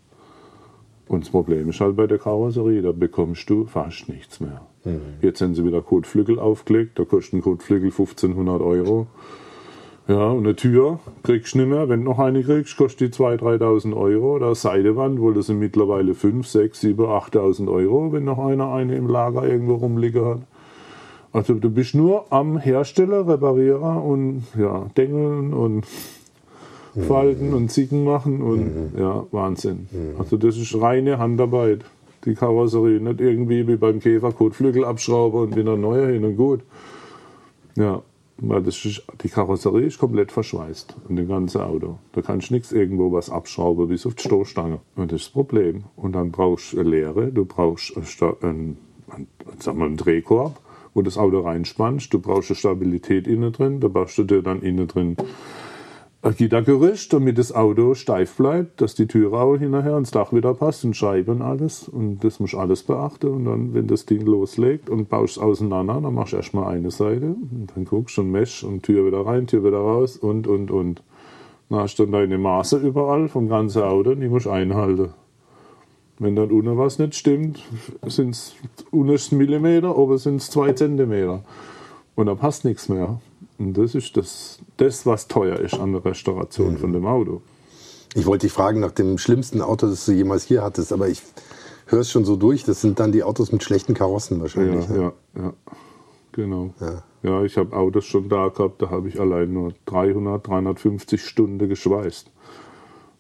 Und das Problem ist halt bei der Karosserie, da bekommst du fast nichts mehr. Jetzt sind sie wieder Kotflügel aufgelegt, da kostet ein Kotflügel 1500 Euro. Ja, und eine Tür kriegst du nicht mehr. Wenn du noch eine kriegst, kostet die 2.000, 3.000 Euro. Oder eine Seidewand, wohl das sind mittlerweile 5, 6, 7, 8.000 Euro, wenn noch einer eine im Lager irgendwo rumliegen hat. Also du bist nur am Hersteller, Reparierer und ja, Dengeln und Falten und Zicken machen und ja, Wahnsinn. Also das ist reine Handarbeit, die Karosserie. Nicht irgendwie wie beim Käfer Kotflügel abschrauben und wieder neuer hin und gut. Ja, weil das ist, die Karosserie ist komplett verschweißt und das ganze Auto. Da kannst du nichts irgendwo was abschrauben, bis auf die Stoßstange. Und das ist das Problem. Und dann brauchst du eine Leere, du brauchst einen, einen, einen Drehkorb, wo das Auto reinspannst. Du brauchst Stabilität innen drin, da baust du dir dann innen drin ein Gittergerüst, damit das Auto steif bleibt, dass die Türe auch hinterher ins Dach wieder passt und Scheiben alles. Und das musst du alles beachten. Und dann, wenn das Ding loslegt und baust es auseinander, dann machst du erstmal eine Seite und dann guckst du und Mesh und Tür wieder rein, Tür wieder raus und, und, und. Dann hast du dann deine Maße überall vom ganzen Auto und die musst du einhalten. Wenn dann unten was nicht stimmt, sind es unten Millimeter, oben sind es zwei Zentimeter. Und da passt nichts mehr. Und das ist das, das, was teuer ist an der Restauration von dem Auto. Ich wollte dich fragen nach dem schlimmsten Auto, das du jemals hier hattest, aber ich höre es schon so durch. Das sind dann die Autos mit schlechten Karossen Ja, wahrscheinlich. ne? ja, ja. Genau. Ja. Ja, ich habe Autos schon da gehabt, da habe ich allein nur 300, 350 Stunden geschweißt.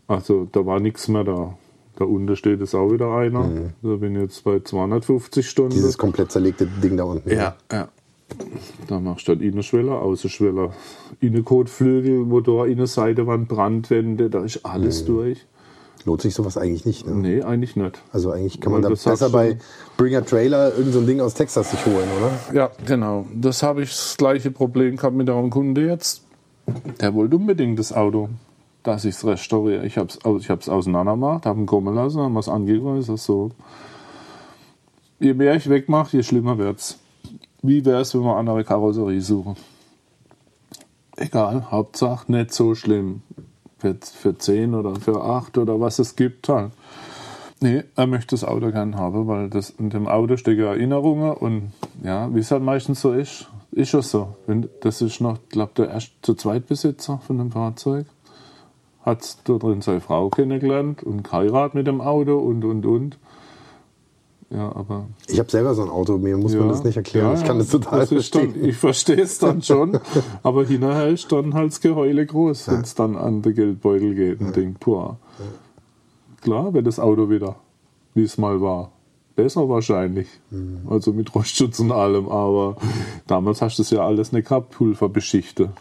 Also da war nichts mehr da. Da unten steht es auch wieder einer. Da bin ich jetzt bei 250 Stunden. Dieses komplett zerlegte Ding da unten. Ja, ja. Da machst du dann Innenschweller, Außenschweller, Innenkotflügel, Motor, Innenseitewand, Brandwände, da ist alles durch. Lohnt sich sowas eigentlich nicht. Ne? Nee, eigentlich nicht. Also eigentlich kann man da besser bei Bringer Trailer irgend so Ding aus Texas sich holen, oder? Ja, genau. Das habe ich das gleiche Problem gehabt mit einem Kunde jetzt. Der wollte unbedingt das Auto, dass ich es restauriere. Ich habe es ich hab's auseinander gemacht, habe ihn kommen lassen, haben es angeguckt. Ist das so. Je mehr ich wegmache, je schlimmer wird's. Wie wäre es, wenn wir andere Karosserie suchen? Egal, Hauptsache nicht so schlimm. Für, für 10 oder für 8 oder was es gibt halt. Nee, er möchte das Auto gern haben, weil das in dem Auto stecken Erinnerungen und ja, wie es halt meistens so ist, ist schon so. Wenn, das ist noch, glaube der erste Zweitbesitzer von dem Fahrzeug. Hat da drin seine Frau kennengelernt und geheiratet mit dem Auto und und und. Ja, aber. Ich habe selber so ein Auto, mir muss man ja, das nicht erklären. ja, ich kann das total das verstehen. Dann, ich verstehe es dann schon, aber hinterher ist dann halt das Geheule groß, wenn es dann an den Geldbeutel geht und denkt, boah, klar wird das Auto wieder, wie es mal war. Besser wahrscheinlich. Mhm. Also mit Rostschutz und allem, aber damals hast du es ja alles nicht gehabt, Pulverbeschichte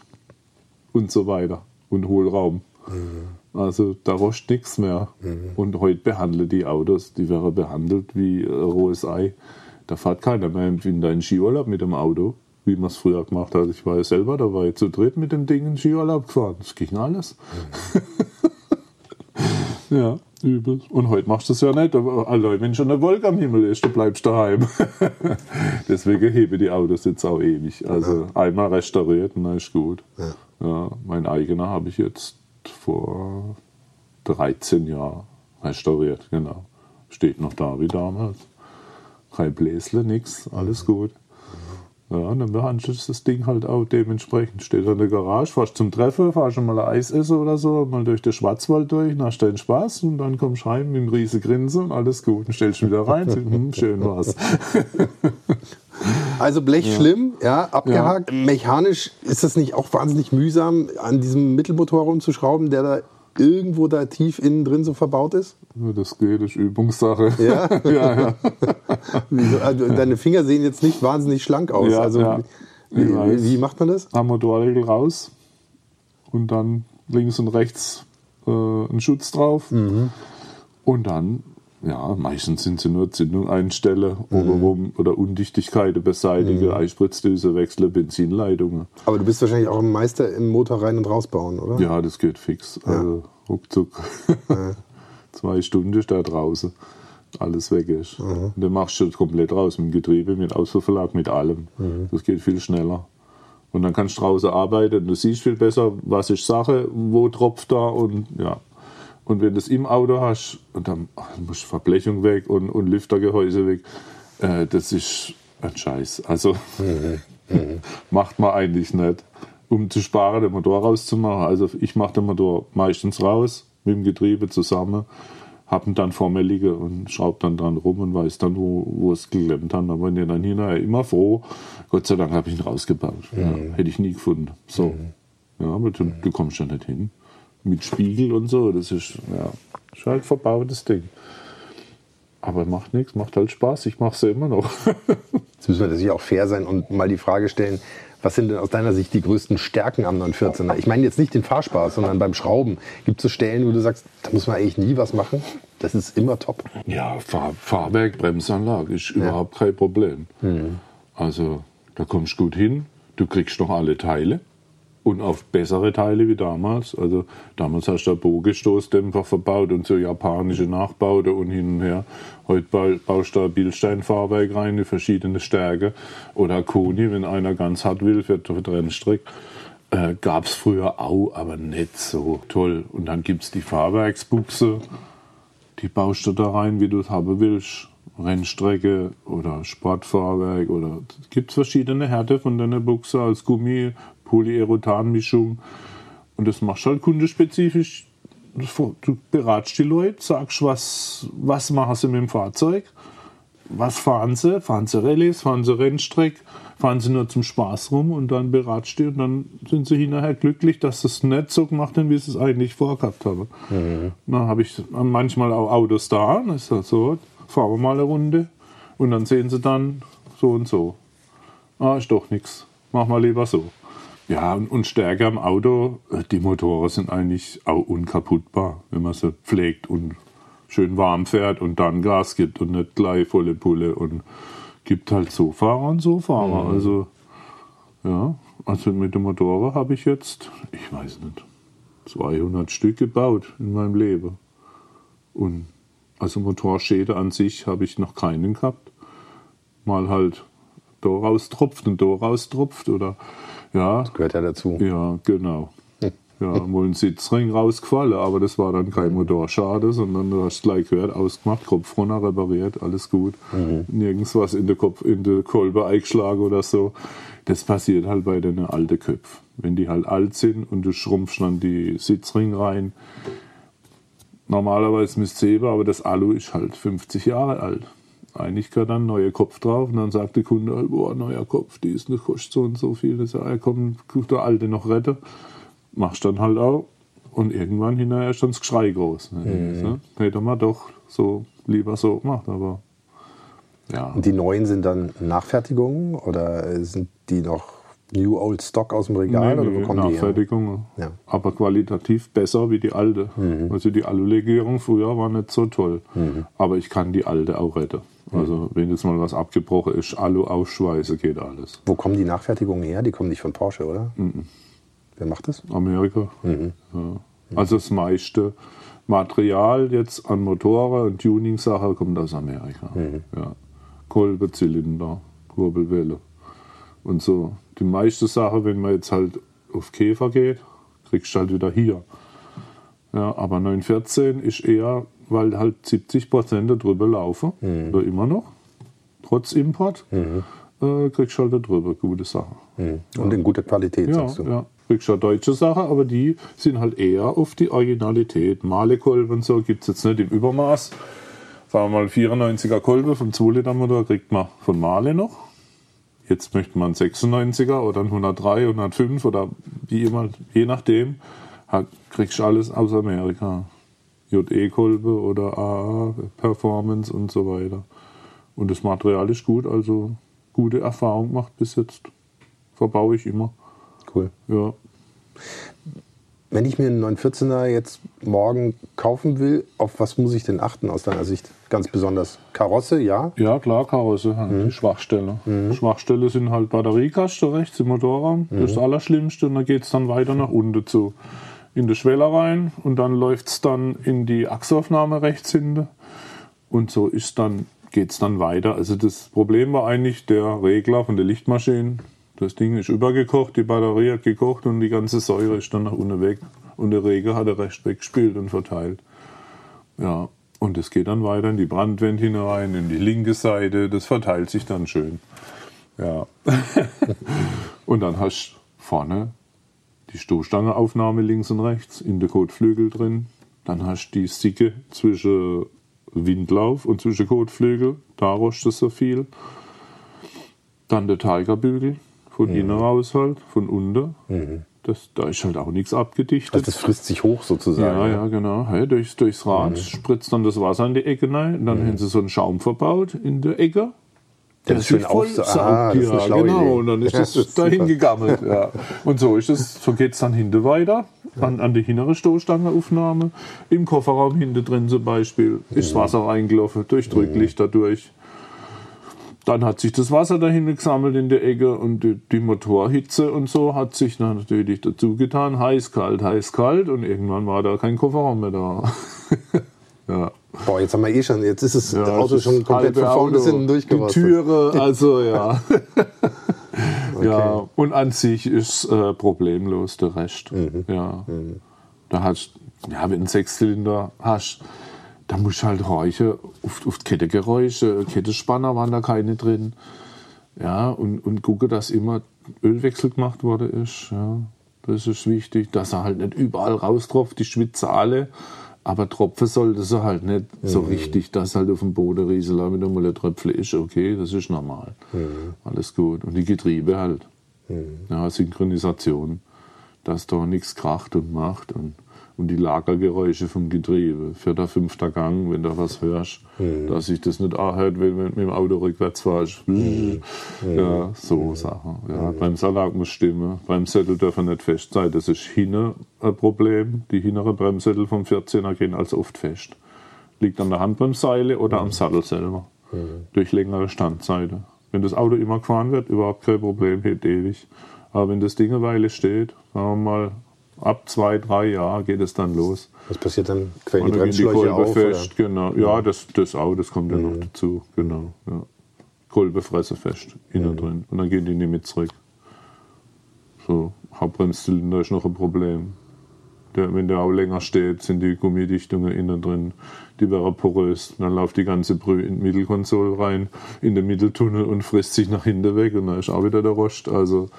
und so weiter und Hohlraum. Mhm. Also da rostet nichts mehr. Und heute behandeln die Autos, die werden behandelt wie äh, rohes Ei. Da fährt keiner mehr im Winter in Skiurlaub mit dem Auto. wie man es früher gemacht hat. Ich war ja selber dabei, zu dritt mit dem Ding in Skiurlaub gefahren. Das ging alles. ja, übel. Und heute machst du es ja nicht. Allein wenn schon eine Wolke am Himmel ist, du bleibst daheim. Deswegen hebe die Autos jetzt auch ewig. Also einmal restauriert und dann ist gut. Ja. Ja, mein eigener habe ich jetzt vor 13 Jahren restauriert, genau. Steht noch da wie damals. Kein Bläsle, nix, alles gut. Ja, und dann behandelst du das Ding halt auch dementsprechend. Steht in der Garage, fahrst zum Treffen, fahrst schon mal Eis essen oder so, mal durch den Schwarzwald durch, dann hast du deinen Spaß und dann kommst du heim mit einem riesen Grinsen und alles gut. Und stellst dich wieder rein, so, hm, schön war's. Also Blech schlimm, ja, abgehakt. Mechanisch ist das nicht auch wahnsinnig mühsam, an diesem Mittelmotor rumzuschrauben, der da irgendwo da tief innen drin so verbaut ist? Das geht, das ist Übungssache. Ja? ja, ja. Also deine Finger sehen jetzt nicht wahnsinnig schlank aus. Ja, also ja. Wie, wie macht man das? am Motorregel raus und dann links und rechts äh, einen Schutz drauf. Und dann, ja, meistens sind sie nur Zündung einstellen, obenrum oder Undichtigkeiten beseitigen, Einspritzdüse wechseln, Benzinleitungen. Aber du bist wahrscheinlich auch ein Meister im Motor rein und rausbauen, oder? Ja, das geht fix. Also ruckzuck. Zwei Stunden ist da draußen. Alles weg ist. Und dann machst du das komplett raus mit dem Getriebe, mit Ausfuhrverlag, mit allem. Das geht viel schneller. Und dann kannst du draußen arbeiten. Du siehst viel besser, was ist Sache, wo tropft da und ja. Und wenn du es im Auto hast, und dann musst du Verblechung weg und, und Lüftergehäuse weg, äh, das ist ein Scheiß. Also macht man eigentlich nicht, um zu sparen, den Motor rauszumachen. Also ich mache den Motor meistens raus, mit dem Getriebe zusammen, habe ihn dann vor mir liegen und schraube dann dran rum und weiß dann, wo, wo es geklemmt hat. Aber bin ja dann hinterher immer froh, Gott sei Dank habe ich ihn rausgebaut. Ja, hätte ich nie gefunden. So. Ja, aber du, du kommst ja nicht hin. Mit Spiegel und so, das ist, ja, ist halt verbautes Ding. Aber macht nichts, macht halt Spaß. Ich mache es ja immer noch. Jetzt müssen wir natürlich auch fair sein und mal die Frage stellen, was sind denn aus deiner Sicht die größten Stärken am 914er? Ich meine jetzt nicht den Fahrspaß, sondern beim Schrauben. Gibt es so Stellen, wo du sagst, da muss man eigentlich nie was machen? Das ist immer top. Ja, Fahr Fahrwerk, Bremsanlage ist überhaupt kein Problem. Also da kommst du gut hin, du kriegst noch alle Teile und auf bessere Teile wie damals. Also damals hast du da Bogenstoßdämpfer verbaut und so japanische Nachbaute und hin und her. Heute bau- baust du da Bildsteinfahrwerk rein, die verschiedene Stärke. Oder Koni, wenn einer ganz hart will, für den Rennstreck. Äh, Gab es früher auch, aber nicht so toll. Und dann gibt es die Fahrwerksbuchse, die baust du da rein, wie du es haben willst. Rennstrecke oder Sportfahrwerk oder es gibt verschiedene Härte von deiner Buchse als Gummi, Polyurethan-Mischung. Und das machst du halt kundenspezifisch. Du beratst die Leute, sagst, was, was machen sie mit dem Fahrzeug, was fahren sie, fahren sie Rallyes, fahren sie Rennstreck, fahren sie nur zum Spaß rum und dann beratst du und dann sind sie hinterher glücklich, dass sie es nicht so gemacht haben, wie sie es eigentlich vorgehabt haben. Dann habe ich manchmal auch Autos da, dann ist das so, fahren wir mal eine Runde und dann sehen sie dann so und so. Ah, ist doch nichts, mach mal lieber so. Ja, und, und Stärke am Auto, äh, die Motoren sind eigentlich auch unkaputtbar, wenn man sie pflegt und schön warm fährt und dann Gas gibt und nicht gleich volle Pulle und gibt halt so Fahrer und so Fahrer. Also, ja, also mit dem Motorrad habe ich jetzt, ich weiß nicht, 200 Stück gebaut in meinem Leben. Und also Motorschäden an sich habe ich noch keinen gehabt. Mal halt da raustropft und da raustropft oder ja, Gehört ja dazu. ja, genau. Ja, wohl ein Sitzring rausgefallen, aber das war dann kein Motorschade, sondern du hast gleich gehört, ausgemacht, Kopf runter, repariert, alles gut. Nirgends was in der Kopf, in der Kolbe eingeschlagen oder so. Das passiert halt bei den alten Köpfen. Wenn die halt alt sind und du schrumpfst dann die Sitzring rein. Normalerweise müsste aber das Alu ist halt 50 Jahre alt. Eigentlich gehört dann ein neuer Kopf drauf und dann sagt der Kunde, halt, boah, neuer Kopf, die ist nicht kostet so und so viel. Das ja, komm, guck der alte noch retten. Machst dann halt auch. Und irgendwann hinterher ist dann das Geschrei groß. Ne? Hätte man doch so lieber so gemacht, aber ja. Und die neuen sind dann Nachfertigungen oder sind die noch New Old Stock aus dem Regal oder wo kommen die her? Nachfertigung, Ja. aber qualitativ besser wie die alte. Mhm. Also die Alulegierung früher war nicht so toll, aber ich kann die alte auch retten. Also wenn jetzt mal was abgebrochen ist, Alu ausschweißen geht alles. Wo kommen die Nachfertigungen her? Die kommen nicht von Porsche, oder? Wer macht das? Amerika. Ja. Also das meiste Material jetzt an Motoren und Tuning-Sachen kommt aus Amerika. Ja. Kolbe, Zylinder, Kurbelwelle und so. Die meiste Sache, wenn man jetzt halt auf Käfer geht, kriegst du halt wieder hier. Ja, aber 914 ist eher, weil halt 70 Prozent darüber laufen, oder immer noch, trotz Import, äh, kriegst du halt darüber gute Sachen. Und in guter Qualität, Ja, sagst du. ja. Kriegst ja deutsche Sachen, aber die sind halt eher auf die Originalität. Malekolben und so gibt es jetzt nicht im Übermaß. Sagen wir mal 94er Kolbe vom 2 Liter Motor kriegt man von Male noch. Jetzt möchte man einen 96er oder einen 103, 105 oder wie immer, je nachdem, kriegst du alles aus Amerika. JE-Kolbe oder AA, Performance und so weiter. Und das Material ist gut, also gute Erfahrung gemacht bis jetzt. Verbaue ich immer. Cool. Ja. Wenn ich mir einen 914er jetzt morgen kaufen will, auf was muss ich denn achten aus deiner Sicht? Ganz besonders Karosse, ja? Ja, klar, Karosse, halt die Schwachstelle. Schwachstelle sind halt Batteriekasten rechts im Motorraum. Das ist das Allerschlimmste. Und dann geht es dann weiter nach unten zu. In die Schwelle rein und dann läuft es dann in die Achsaufnahme rechts hinten. Und so dann, geht es dann weiter. Also das Problem war eigentlich der Regler von der Lichtmaschine. Das Ding ist übergekocht, die Batterie hat gekocht und die ganze Säure ist dann nach unten weg. Und der Regler hat er recht weggespielt und verteilt. Ja, und es geht dann weiter in die Brandwände hinein, in die linke Seite. Das verteilt sich dann schön. Ja. und dann hast du vorne die Stoßstangeaufnahme links und rechts in der Kotflügel drin. Dann hast du die Sicke zwischen Windlauf und zwischen Kotflügel. Da rostet so viel. Dann der Tigerbügel von innen raus halt, von unten. Das, da ist halt auch nichts abgedichtet. Also das frisst sich hoch sozusagen. Ja, ja, genau. Ja, durchs, durchs Rad spritzt dann das Wasser in die Ecke rein. Dann haben sie so einen Schaum verbaut in der Ecke. Der das schön sich voll aufsaugt. saugt. Ah, ist ja, genau. Idee. Und dann ist das, das ist dahin gegammelt. Ja. Und so ist es. So geht es dann hinten weiter. An, an die hintere Stoßstangeaufnahme. Im Kofferraum hinten drin zum Beispiel ist Wasser reingelaufen, durchdrücklich dadurch. Dann hat sich das Wasser dahin gesammelt in der Ecke und die, die Motorhitze und so hat sich dann natürlich dazu getan. Heiß, kalt, heiß, kalt und irgendwann war da kein Kofferraum mehr da. ja. Boah, jetzt haben wir eh schon, jetzt ist das Ja, Auto das schon komplett von vorne bis hinten Die. Türe, also ja. Ja, und an sich ist äh, problemlos der Rest. Mhm. Ja. Da hast ja, wenn du einen Sechszylinder hast, da musst du halt auf, auf die Kettegeräusche. Kettespanner waren da keine drin. Ja, und, und gucke, dass immer Ölwechsel gemacht worden ist. Ja, das ist wichtig, dass er halt nicht überall raustropft, die schwitzen alle. Aber tropfen sollte sie halt nicht so richtig, dass halt auf dem Boden rieselt, mit einmal ein Tröpfle ist, okay, das ist normal. Alles gut. Und die Getriebe halt. Ja, Synchronisation, dass da nichts kracht und macht. Und, und die Lagergeräusche vom Getriebe. Vierter, fünfter Gang, wenn du was hörst, dass sich das nicht anhört, wenn du mit dem Auto rückwärts fährst. Ja, so Sachen. Ja, Bremsanlage muss stimmen. Bremssättel dürfen nicht fest sein. Das ist hinten ein Problem. Die hinteren Bremssättel vom 14er gehen als oft fest. Liegt an der Handbremsseile oder am Sattel selber. Durch längere Standseite. Wenn das Auto immer gefahren wird, überhaupt kein Problem, hält ewig. Aber wenn das Ding eine Weile steht, sagen wir mal, ab zwei, drei Jahren geht es dann los. Was passiert dann? Quellen die Bremsschläuche Kolbe auf? fest, genau. Ja, das, das auch, das kommt ja noch dazu, genau. Ja. Kolbe fresse fest, innen drin. Und dann gehen die nicht mit zurück. So, Hauptbremszylinder ist noch ein Problem. Der, wenn der auch länger steht, sind die Gummidichtungen innen drin, die wäre porös. Dann läuft die ganze Brühe in die Mittelkonsole rein, in den Mitteltunnel und frisst sich nach hinten weg und dann ist auch wieder der Rost. Also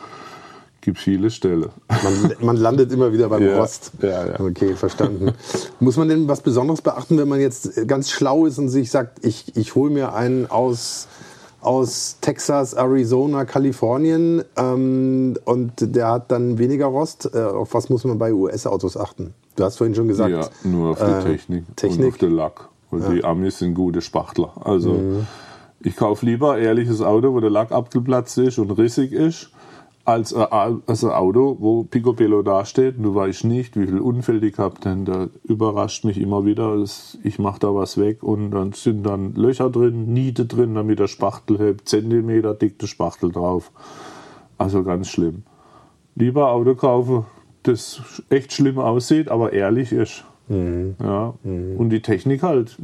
gibt viele Stellen. Man, man landet immer wieder beim Ja, Rost. ja, ja. Okay, verstanden. Muss man denn was Besonderes beachten, wenn man jetzt ganz schlau ist und sich sagt, ich, ich hole mir einen aus, aus Texas, Arizona, Kalifornien ähm, und der hat dann weniger Rost? Äh, auf was muss man bei US-Autos achten? Du hast vorhin schon gesagt. Ja, nur auf die äh, Technik, und Technik. auf den Lack. Und die Amis sind gute Spachtler. Also Mhm. ich kaufe lieber ein ehrliches Auto, wo der Lack abgeplatzt ist und rissig ist, als, äh, als ein Auto, wo Picobello dasteht, du weißt nicht, wie viel Unfälle ich habe, denn da überrascht mich immer wieder, dass ich mache da was weg und dann sind dann Löcher drin, Niete drin, damit der Spachtel hält, Zentimeter dickte Spachtel drauf. Also ganz schlimm. Lieber Auto kaufen, das echt schlimm aussieht, aber ehrlich ist. Ja. Und die Technik halt.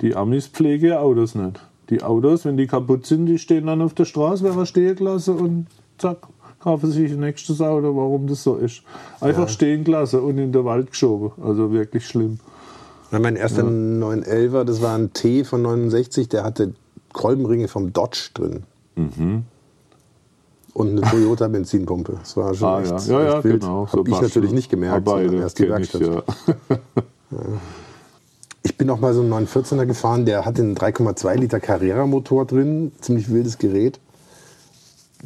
Die Amis pflegen ja Autos nicht. Die Autos, wenn die kaputt sind, die stehen dann auf der Straße, werden stehen gelassen und zack, kaufen sich ein nächstes Auto, warum das so ist. Einfach stehen gelassen und in den Wald geschoben. Also wirklich schlimm. Ja, mein erster 911er, das war ein T von 69, der hatte Kolbenringe vom Dodge drin. Mhm. Und eine Toyota Benzinpumpe. Das war schon Ah, echt, ja. Ja, ja, wild. genau. Hab ich natürlich nicht gemerkt, sondern erst die kenn ich, Werkstatt. ja. Ich bin noch mal so einen 914er gefahren, der hatte einen 3,2 Liter Carrera-Motor drin, ziemlich wildes Gerät.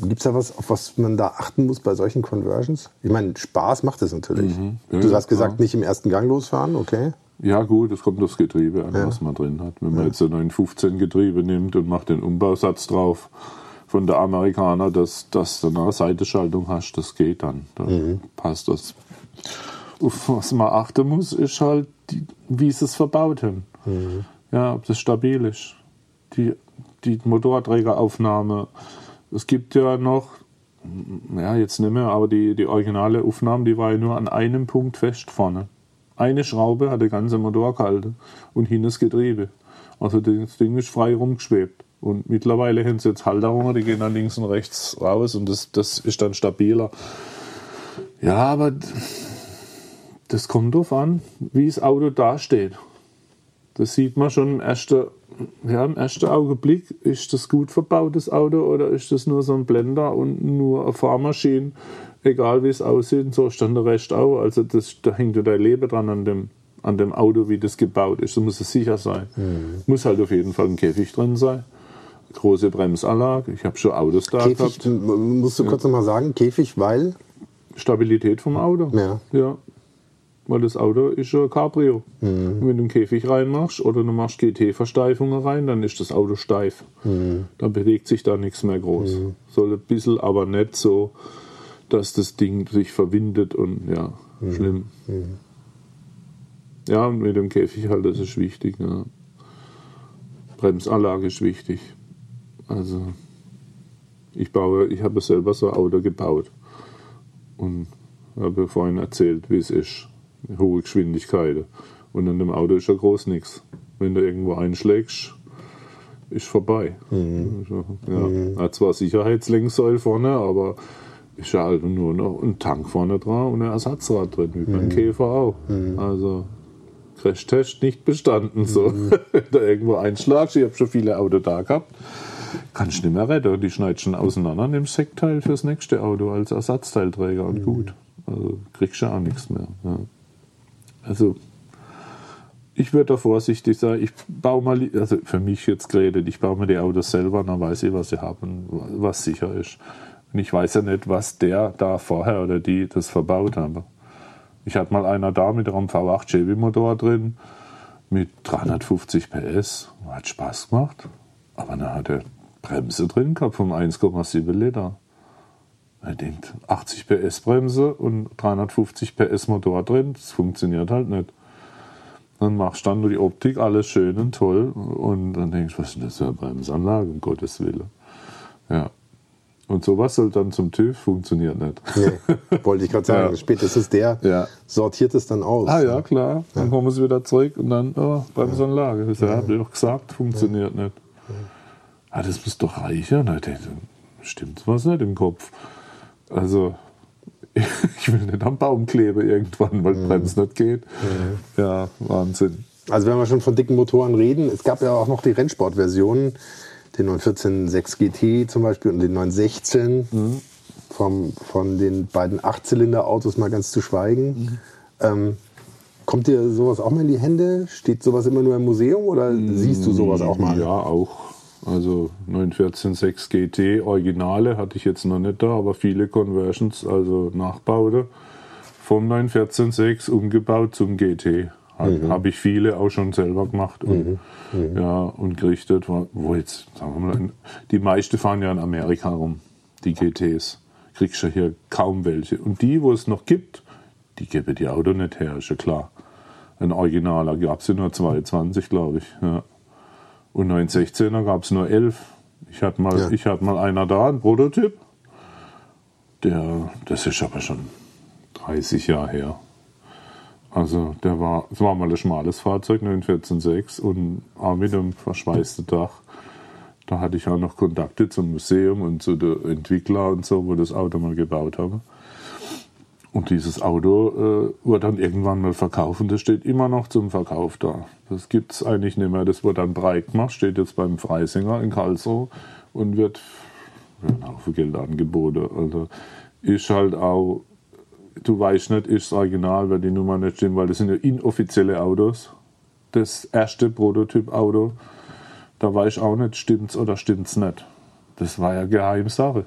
Gibt es da was, auf was man da achten muss bei solchen Conversions? Ich meine, Spaß macht es natürlich. Mhm. Ja, du hast gesagt, klar. nicht im ersten Gang losfahren, okay? Ja gut, es kommt aufs Getriebe an, Ja. was man drin hat. Wenn man jetzt ein 915 Getriebe nimmt und macht den Umbausatz drauf von der Amerikaner, dass, dass du eine Seitenschaltung hast, das geht dann. Dann passt das. Auf was man achten muss, ist halt, die, wie sie es verbaut haben. Ja, ob das stabil ist. Die, die Motorträgeraufnahme. Es gibt ja noch, ja jetzt nicht mehr, aber die, die originale Aufnahme, die war ja nur an einem Punkt fest vorne. Eine Schraube hat der ganze Motor gehalten und hinten das Getriebe. Also das Ding ist frei rumgeschwebt. Und mittlerweile haben sie jetzt Halterungen, die gehen dann links und rechts raus und das, das ist dann stabiler. Ja, aber das kommt drauf an, wie das Auto dasteht. Das sieht man schon im ersten, ja, im ersten Augenblick. Ist das gut verbautes Auto oder ist das nur so ein Blender und nur eine Fahrmaschine? Egal wie es aussieht, so ist dann der Rest auch. Also das, da hängt ja dein Leben dran an dem, an dem Auto, wie das gebaut ist. Da muss es sicher sein. Muss halt auf jeden Fall ein Käfig drin sein. Große Bremsanlage. Ich habe schon Autos da Käfig, gehabt. musst du kurz noch mal sagen, Käfig, weil? Stabilität vom Auto. Ja. Ja. Weil das Auto ist ja ein Cabrio. Mhm. Wenn du einen Käfig reinmachst oder du machst GT-Versteifungen rein, dann ist das Auto steif. Mhm. Dann bewegt sich da nichts mehr groß. Soll ein bisschen, aber nicht so, dass das Ding sich verwindet und ja, Mhm. schlimm. Ja, und mit dem Käfig halt, das ist wichtig. Ja. Bremsanlage ist wichtig. Also, ich baue, ich habe selber so ein Auto gebaut und habe vorhin erzählt, wie es ist. Hohe Geschwindigkeiten. Und an dem Auto ist ja groß nichts. Wenn du irgendwo einschlägst, ist vorbei. Also, ja. Hat zwar Sicherheitslenksäule vorne, aber ist ja halt nur noch ein Tank vorne dran und ein Ersatzrad drin, wie beim Käfer auch. Also Crashtest nicht bestanden. So. Wenn du irgendwo einschlagst, ich habe schon viele Autos da gehabt, kannst du nicht mehr retten. Die schneidest schon auseinander, nimmst Heckteil fürs nächste Auto als Ersatzteilträger und gut. Also kriegst du auch nichts mehr. Ja. Also ich würde da vorsichtig sein. Ich baue mal, also für mich jetzt geredet, ich baue mir die Autos selber, dann weiß ich, was sie haben, was sicher ist. Und ich weiß ja nicht, was der da vorher oder die das verbaut haben. Ich hatte mal einer da mit einem V8 Chevy Motor drin, mit 350 PS. Hat Spaß gemacht. Aber dann hat er Bremse drin gehabt vom 1,7 Liter. Er denkt, 80 PS Bremse und 350 PS Motor drin, das funktioniert halt nicht. Dann machst du dann nur die Optik, alles schön und toll. Und dann denkst du, was ist denn das für eine Bremsanlage, um Gottes Willen. Ja. Und sowas soll dann zum TÜV, funktioniert nicht. Nee, wollte ich gerade sagen. Ja. Spätestens der Ja. sortiert es dann aus. Ah ja, klar. Dann kommen sie wieder zurück und dann, oh, Bremsanlage. Das ja, hab ich doch gesagt, funktioniert nicht. Ah, das muss doch reichen. Na, dann stimmt was nicht im Kopf. Also, ich will nicht am Baum kleben irgendwann, weil Bremsen nicht geht. Ja, Wahnsinn. Also wenn wir schon von dicken Motoren reden, es gab ja auch noch die Rennsportversionen, den 914 6 GT zum Beispiel und den 916 vom, von den beiden Achtzylinder-Autos mal ganz zu schweigen. Ähm, kommt dir sowas auch mal in die Hände? Steht sowas immer nur im Museum oder siehst du sowas auch mal? Ja, auch. Also 914.6 GT Originale hatte ich jetzt noch nicht da, aber viele Conversions, also Nachbaute vom 914.6 umgebaut zum GT. Habe hab ich viele auch schon selber gemacht und, Ja, und gerichtet. Wo jetzt, sagen wir mal, die meisten fahren ja in Amerika rum, die GTs. kriegst du hier kaum welche. Und die, wo es noch gibt, die geben die Auto nicht her, ist ja klar. Ein Originaler gab es ja nur 22, glaube ich. Ja. Und 916er gab es nur 11. Ich hatte mal, Ja. ich hatte mal einer da, ein Prototyp. Der, das ist aber schon 30 Jahre her. Also der war, es war mal ein schmales Fahrzeug, 914.6 und auch mit einem verschweißten Dach. Da hatte ich auch noch Kontakte zum Museum und zu den Entwicklern und so, wo das Auto mal gebaut haben. Und dieses Auto äh, wurde dann irgendwann mal verkauft und das steht immer noch zum Verkauf da. Das gibt es eigentlich nicht mehr. Das wurde dann breit gemacht, steht jetzt beim Freisinger in Karlsruhe und wird für einen Haufen Geld angeboten. Also ist halt auch, du weißt nicht, ist das Original, weil die Nummer nicht stimmt, weil das sind ja inoffizielle Autos. Das erste Prototyp-Auto, da weiß ich auch nicht, stimmt's oder stimmt's nicht. Das war ja Geheimsache.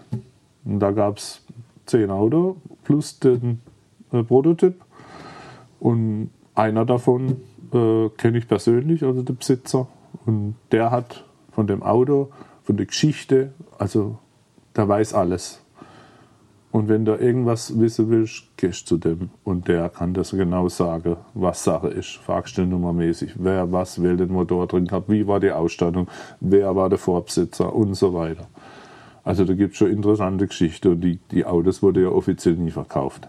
Und da gab es zehn Autos plus den äh, Prototyp. Und einer davon äh, kenne ich persönlich, also der Besitzer. Und der hat von dem Auto, von der Geschichte, also der weiß alles. Und wenn du irgendwas wissen willst, gehst zu dem. Und der kann das genau sagen, was Sache ist. Fragst du nummermäßig, wer was will den Motor drin gehabt, wie war die Ausstattung, wer war der Vorbesitzer und so weiter. Also da gibt es schon interessante Geschichten. Und die, die Autos wurden ja offiziell nie verkauft.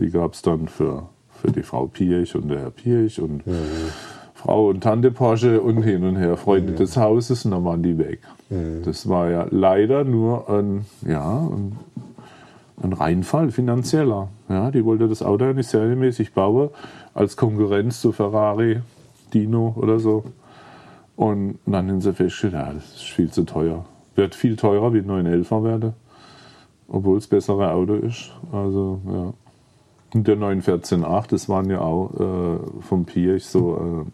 Die gab es dann für, für die Frau Pirch und der Herr Pirch und Frau und Tante Porsche und hin und her, Freunde des Hauses, und dann waren die weg. Das war ja leider nur ein, ja, ein, ein Reinfall finanzieller. Ja, die wollte das Auto ja nicht serienmäßig bauen, als Konkurrenz zu Ferrari, Dino oder so. Und dann haben sie festgestellt, ja, das ist viel zu teuer. Wird viel teurer wie ein 911er werde, obwohl es bessere Auto ist. Also, ja. Und der 914.8, das waren ja auch äh, vom Pirch so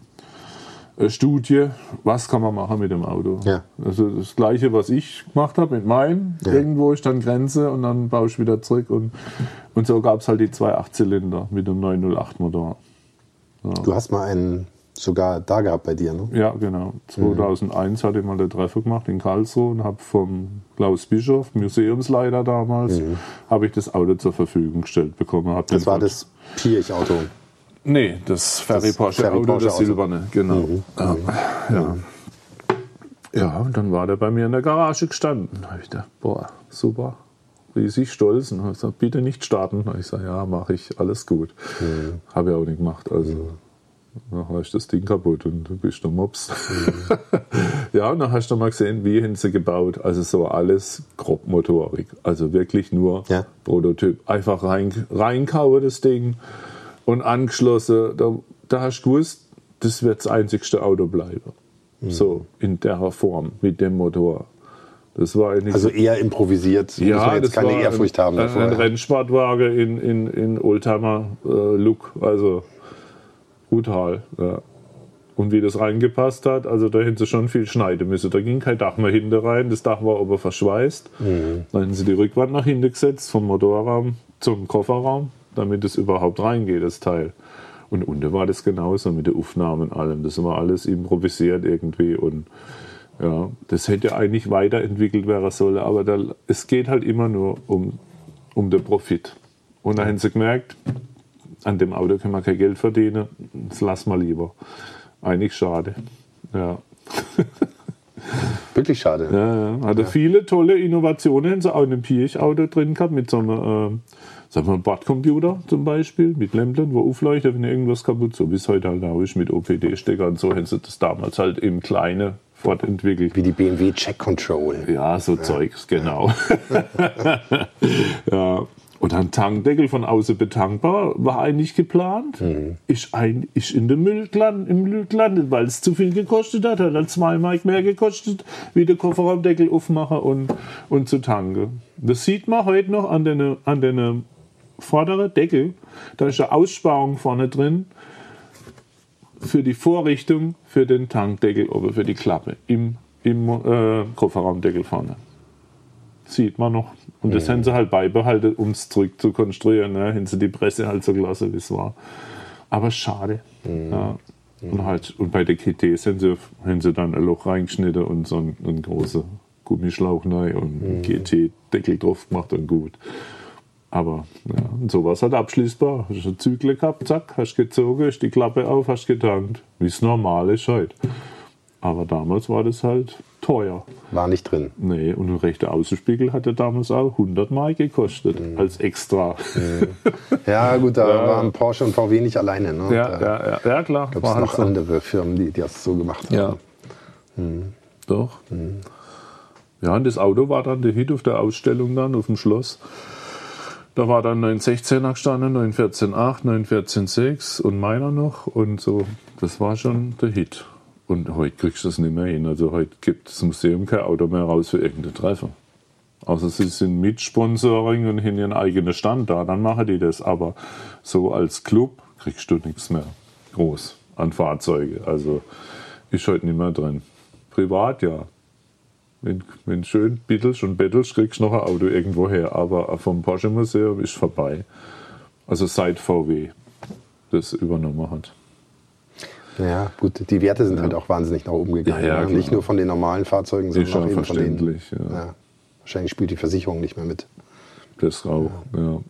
äh, eine Studie, was kann man machen mit dem Auto. Ja. Also das gleiche, was ich gemacht habe mit meinem. Ja. Irgendwo ist dann Grenze und dann baue ich wieder zurück. Und, und so gab es halt die zwei Achtzylinder mit dem 908 Motor. Du hast mal einen sogar da gehabt bei dir, ne? Ja, genau. 2001 hatte ich mal eine Treffer gemacht in Karlsruhe und habe vom Klaus Bischof, Museumsleiter damals, habe ich das Auto zur Verfügung gestellt bekommen. Das den war das Pirch-Auto. Nee, das Ferry Porsche Ferry Auto, Porsche das Auto. silberne, genau. Ja. Ja. ja, und dann war der bei mir in der Garage gestanden. Da habe ich gedacht, boah, super, riesig stolz. Und habe gesagt, bitte nicht starten. Da ich gesagt, ja, mache ich, alles gut. Habe ich auch nicht gemacht. Also, dann ist das Ding kaputt und du bist der Mops. ja, und dann hast du mal gesehen, wie haben sie gebaut. Also so alles grob Motorik. Also wirklich nur Ja. Prototyp. Einfach rein, reinkauen das Ding und angeschlossen. Da, da hast du gewusst, das wird das einzigste Auto bleiben. So, in der Form, mit dem Motor. Das war eigentlich Also eher improvisiert. muss man jetzt keine Ehrfurcht haben davor. ein ja. Rennsportwagen in, in, in Oldtimer-Look. also brutal. Ja. Und wie das reingepasst hat, also da hätten sie schon viel schneiden müssen. Da ging kein Dach mehr hinten rein, das Dach war aber verschweißt. Mhm. Dann hätten sie die Rückwand nach hinten gesetzt, vom Motorraum zum Kofferraum, damit es überhaupt reingeht, das Teil. Und unten war das genauso mit den Aufnahmen und allem. Das war alles improvisiert irgendwie und ja, das hätte eigentlich weiterentwickelt werden sollen, aber da, es geht halt immer nur um, um den Profit. Und da haben sie gemerkt, an dem Auto können wir kein Geld verdienen, das lassen wir lieber. Eigentlich schade. Ja. Wirklich schade. Ja, ja. Hatte viele tolle Innovationen, haben sie auch in einem Pirch-Auto drin gehabt, mit so einem, äh, sagen wir, Bordcomputer zum Beispiel, mit Lämpchen, wo aufleuchtet, wenn irgendwas kaputt so wie es heute halt auch ist, mit OPD-Stecker und so, haben sie das damals halt im Kleinen fortentwickelt. Wie die BMW Check Control. Ja, so Zeugs, genau. ja. Und ein Tankdeckel von außen betankbar war eigentlich geplant. Ist, ein, ist in den Müll gelandet, im Müll gelandet, weil es zu viel gekostet hat. Hat dann zwei Mark mehr gekostet, wie der Kofferraumdeckel aufmachen und, und zu tanken. Das sieht man heute noch an den, an den vorderen Deckel. Da ist eine Aussparung vorne drin für die Vorrichtung für den Tankdeckel oder für die Klappe im, im äh, Kofferraumdeckel vorne. Sieht man noch. Und das haben sie halt beibehalten, um es zurück zu konstruieren. Ne? Haben sie die Presse halt so gelassen, wie es war. Aber schade. Ja. Und, halt, und bei der KT haben sie, haben sie dann ein Loch reingeschnitten und so ein, ein großer Gummischlauch neu und GT-Deckel drauf gemacht und gut. Aber ja, und so war es halt abschließbar. Hast du Zügel gehabt, zack, hast gezogen, hast die Klappe auf, hast getankt. Wie es normal ist heute. Aber damals war das halt teuer. War nicht drin. Nee, und ein rechter Außenspiegel hat ja damals auch 100 Mark gekostet, als extra. Ja, gut, da Ja. waren Porsche und VW nicht alleine. Ne? Ja, ja, ja, ja, klar. gab es halt noch so. andere Firmen, die, die das so gemacht haben. Ja. Doch. Ja, und das Auto war dann der Hit auf der Ausstellung dann auf dem Schloss. Da war dann 916er gestanden, 914.8, 914.6 und meiner noch. Und so, das war schon der Hit. Und heute kriegst du das nicht mehr hin. Also heute gibt das Museum kein Auto mehr raus für irgendeinen Treffer. Außer sie sind mit Sponsoring und haben ihren eigenen Stand da, dann machen die das. Aber so als Club kriegst du nichts mehr groß an Fahrzeuge. Also ist heute nicht mehr drin. Privat ja. Wenn, wenn schön bittelst und bettelst, kriegst du noch ein Auto irgendwo her. Aber vom Porsche Museum ist vorbei. Also seit VW das übernommen hat. Ja, gut, die Werte sind halt auch wahnsinnig nach oben gegangen. Ja, ja, ne? Nicht nur von den normalen Fahrzeugen, sondern auch ja eben von den. verständlich. Ja. Ja. Wahrscheinlich spielt die Versicherung nicht mehr mit. Das auch. Ja.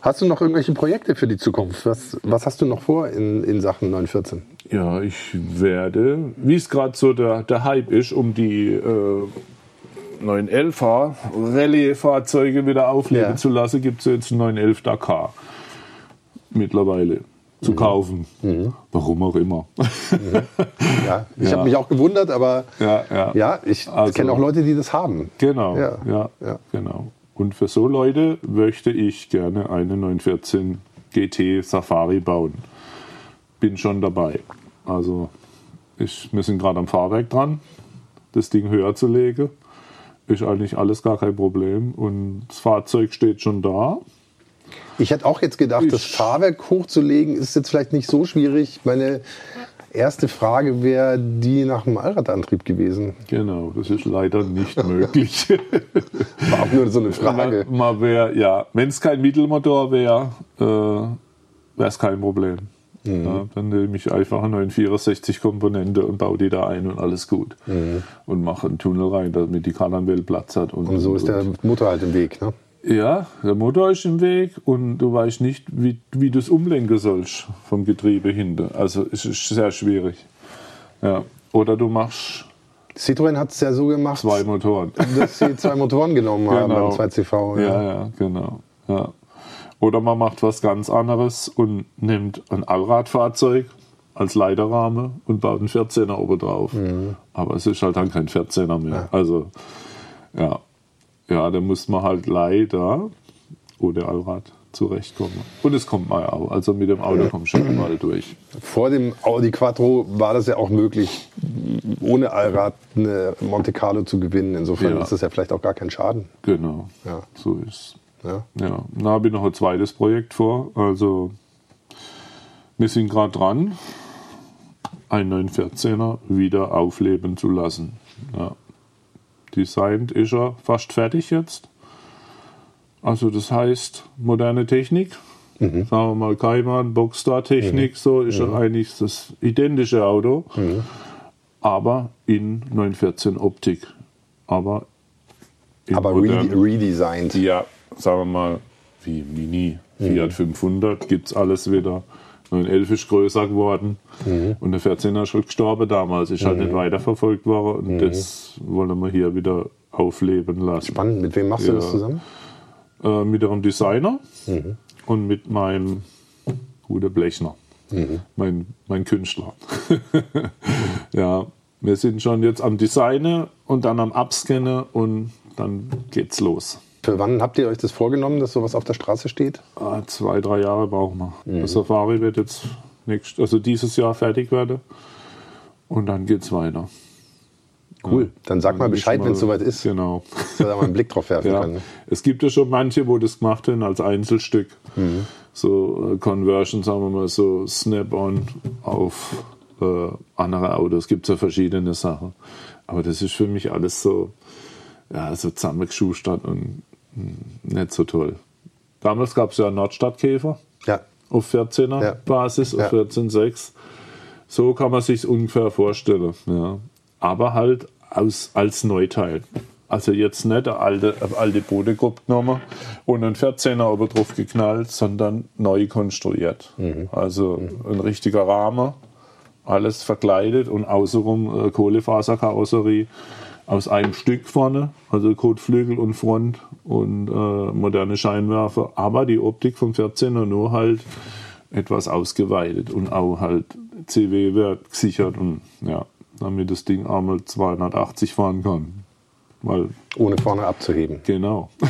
Hast du noch irgendwelche Projekte für die Zukunft? Was, was hast du noch vor in, in Sachen 914? Ja, ich werde, wie es gerade so der, der Hype ist, um die äh, 911er Rallye-Fahrzeuge wieder aufleben Ja. zu lassen, gibt es jetzt einen 911 Dakar mittlerweile zu Mhm. kaufen. Warum auch immer. Ja, ich Ja. habe mich auch gewundert, aber ja, ja. ja, ich Also- kenne auch Leute, die das haben. Genau, Ja, ja, ja. genau. Und für so Leute möchte ich gerne eine 914 GT Safari bauen. Bin schon dabei. Also ich, wir sind gerade am Fahrwerk dran, das Ding höher zu legen. Ist eigentlich alles gar kein Problem. Und das Fahrzeug steht schon da. Ich hätte auch jetzt gedacht, das Fahrwerk hochzulegen ist jetzt vielleicht nicht so schwierig. Meine erste Frage wäre die nach dem Allradantrieb gewesen. Genau, das ist leider nicht möglich. War auch nur so eine Frage. Man, man wär, ja, wenn es kein Mittelmotor wäre, äh, wäre es kein Problem. Mhm. Ja, dann nehme ich einfach eine 964 Komponente und baue die da ein und alles gut. Und mache einen Tunnel rein, damit die Kardanwelle Platz hat. Und, Mhm. Und so ist der Motor halt im Weg. Ne? Ja, der Motor ist im Weg und du weißt nicht, wie, wie du es umlenken sollst vom Getriebe hinter. Also es ist sehr schwierig. Ja. Oder du machst Citroën hat es ja so gemacht, zwei Motoren. dass sie zwei Motoren genommen haben Genau. beim 2CV. Ja, ja, genau. Ja. Oder man macht was ganz anderes und nimmt ein Allradfahrzeug als Leiterrahmen und baut einen 14er oben drauf. Aber es ist halt dann kein 14er mehr. Also, ja. Ja, da muss man halt leider ohne Allrad zurechtkommen. Und es kommt mal auch. Also mit dem Auto kommt schon überall durch. Vor dem Audi Quattro war das ja auch möglich, ohne Allrad eine Monte Carlo zu gewinnen. Insofern Ja. ist das ja vielleicht auch gar kein Schaden. Genau. Ja. So ist Ja. Ja, da habe ich noch ein zweites Projekt vor. Also, wir sind gerade dran, einen 914er wieder aufleben zu lassen. Ja. Designt ist er fast fertig jetzt. Also, das heißt, moderne Technik. Sagen wir mal Cayman, Boxstar-Technik, so ist er eigentlich das identische Auto, aber in 914 Optik. Aber, Aber modern- re redesigned. ja, sagen wir mal, wie Mini, Fiat 500 gibt es alles wieder. 911 ist größer geworden und der 14er ist schon gestorben damals, ist halt nicht weiterverfolgt worden und das wollen wir hier wieder aufleben lassen. Spannend. Mit wem machst du Ja. das zusammen? Äh, mit einem Designer und mit meinem guten Blechner, mein, mein Künstler. ja, wir sind schon jetzt am Designen und dann am Abscannen und dann geht's los. Für wann habt ihr euch das vorgenommen, dass sowas auf der Straße steht? Ah, zwei, drei Jahre brauchen wir. Der Safari wird jetzt nächst, also dieses Jahr fertig werden. Und dann geht's weiter. Cool. Dann sag mal Bescheid, wenn es soweit ist, Genau. dass wir da mal einen Blick drauf werfen Ja. können. Es gibt ja schon manche, wo das gemacht haben als Einzelstück. Mhm. So äh, Conversion, sagen wir mal, so Snap-on auf äh, andere Autos. Es gibt ja verschiedene Sachen. Aber das ist für mich alles so, ja, so zusammengeschustert und nicht so toll. Damals gab es ja einen Nordstadtkäfer. Ja. auf 14er Ja. Basis, auf Ja. 14.6. So kann man sich ungefähr vorstellen. Ja. Aber halt aus, als Neuteil. Also jetzt nicht eine alte, eine alte Bodengruppe genommen und einen 14er oben drauf geknallt, sondern neu konstruiert. Also ein richtiger Rahmen, alles verkleidet und außenrum äh, Kohlefaserkarosserie aus einem Stück vorne, also Kotflügel und Front und äh, moderne Scheinwerfer, aber die Optik vom 14er nur halt etwas ausgeweitet und auch halt CW-Wert gesichert und ja, damit das Ding einmal 280 fahren kann. Weil, Ohne vorne abzuheben. genau.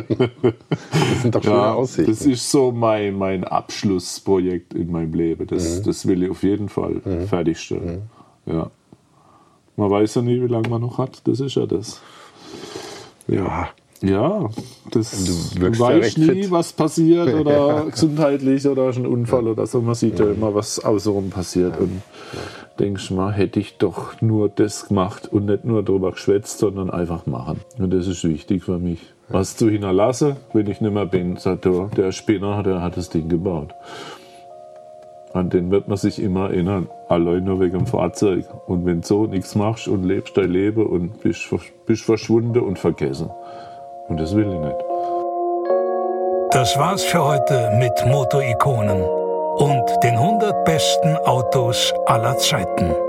Das sind doch schöne Ja, Aussichten. das ist so mein, mein Abschlussprojekt in meinem Leben. Das, das will ich auf jeden Fall fertigstellen. Ja. Man weiß ja nie, wie lange man noch hat. Das ist ja das. ja. Ja, das Du du, ja weißt recht nie, fit. was passiert oder gesundheitlich oder ist ein Unfall oder so. Man sieht ja immer, was außenrum passiert. Und denkst mal, hätte ich doch nur das gemacht und nicht nur drüber geschwätzt, sondern einfach machen. Und das ist wichtig für mich. Was zu hinterlassen, wenn ich nicht mehr bin, sagt er, der Spinner, der hat das Ding gebaut. An den wird man sich immer erinnern. Allein nur wegen dem Fahrzeug. Und wenn so nichts machst und lebst dein Leben und bist, bist verschwunden und vergessen. Und das will ich nicht. Das war's für heute mit Motorikonen und den 100 besten Autos aller Zeiten.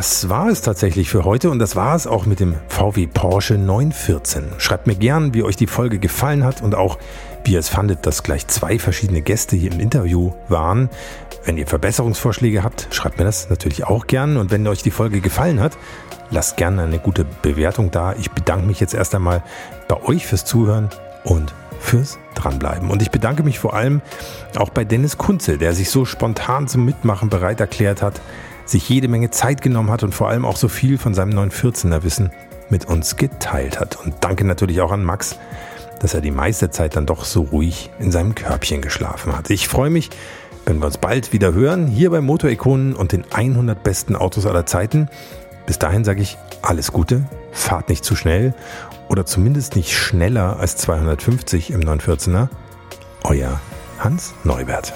Das war es tatsächlich für heute und das war es auch mit dem VW Porsche 914. Schreibt mir gern, wie euch die Folge gefallen hat und auch, wie ihr es fandet, dass gleich zwei verschiedene Gäste hier im Interview waren. Wenn ihr Verbesserungsvorschläge habt, schreibt mir das natürlich auch gern und wenn euch die Folge gefallen hat, lasst gerne eine gute Bewertung da. Ich bedanke mich jetzt erst einmal bei euch fürs Zuhören und fürs Dranbleiben. Und ich bedanke mich vor allem auch bei Dennis Kunze, der sich so spontan zum Mitmachen bereit erklärt hat, sich jede Menge Zeit genommen hat und vor allem auch so viel von seinem 914er Wissen mit uns geteilt hat. Und danke natürlich auch an Max, dass er die meiste Zeit dann doch so ruhig in seinem Körbchen geschlafen hat. Ich freue mich, wenn wir uns bald wieder hören, hier bei Motorikonen und den 100 besten Autos aller Zeiten. Bis dahin sage ich alles Gute, fahrt nicht zu schnell oder zumindest nicht schneller als 250 im 914er. Euer Hans Neubert.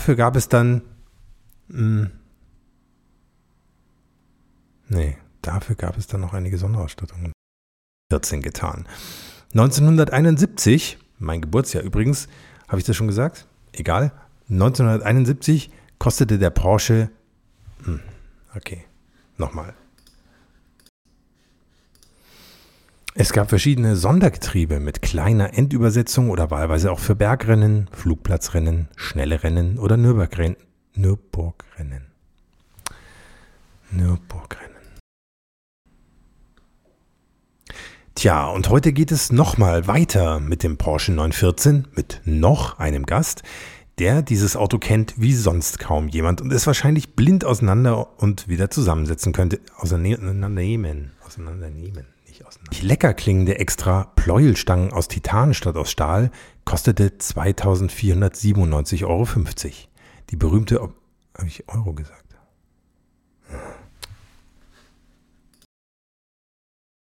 Dafür gab es dann. Mh, nee, dafür gab es dann noch einige Sonderausstattungen. 14 getan. 1971, mein Geburtsjahr übrigens, habe ich das schon gesagt? Egal. 1971 kostete der Porsche. Hm, okay, nochmal. Es gab verschiedene Sondergetriebe mit kleiner Endübersetzung oder wahlweise auch für Bergrennen, Flugplatzrennen, schnelle Rennen oder Nürburgrennen. Nürburgrennen. Nürburgrennen. Tja, und heute geht es nochmal weiter mit dem Porsche 914 mit noch einem Gast, der dieses Auto kennt wie sonst kaum jemand und es wahrscheinlich blind auseinander und wieder zusammensetzen könnte. Auseinandernehmen. Auseinandernehmen. Nicht auseinander. Die lecker klingende extra Pleuelstangen aus Titan statt aus Stahl kostete 2497,50 Euro. Die berühmte, habe ich Euro gesagt?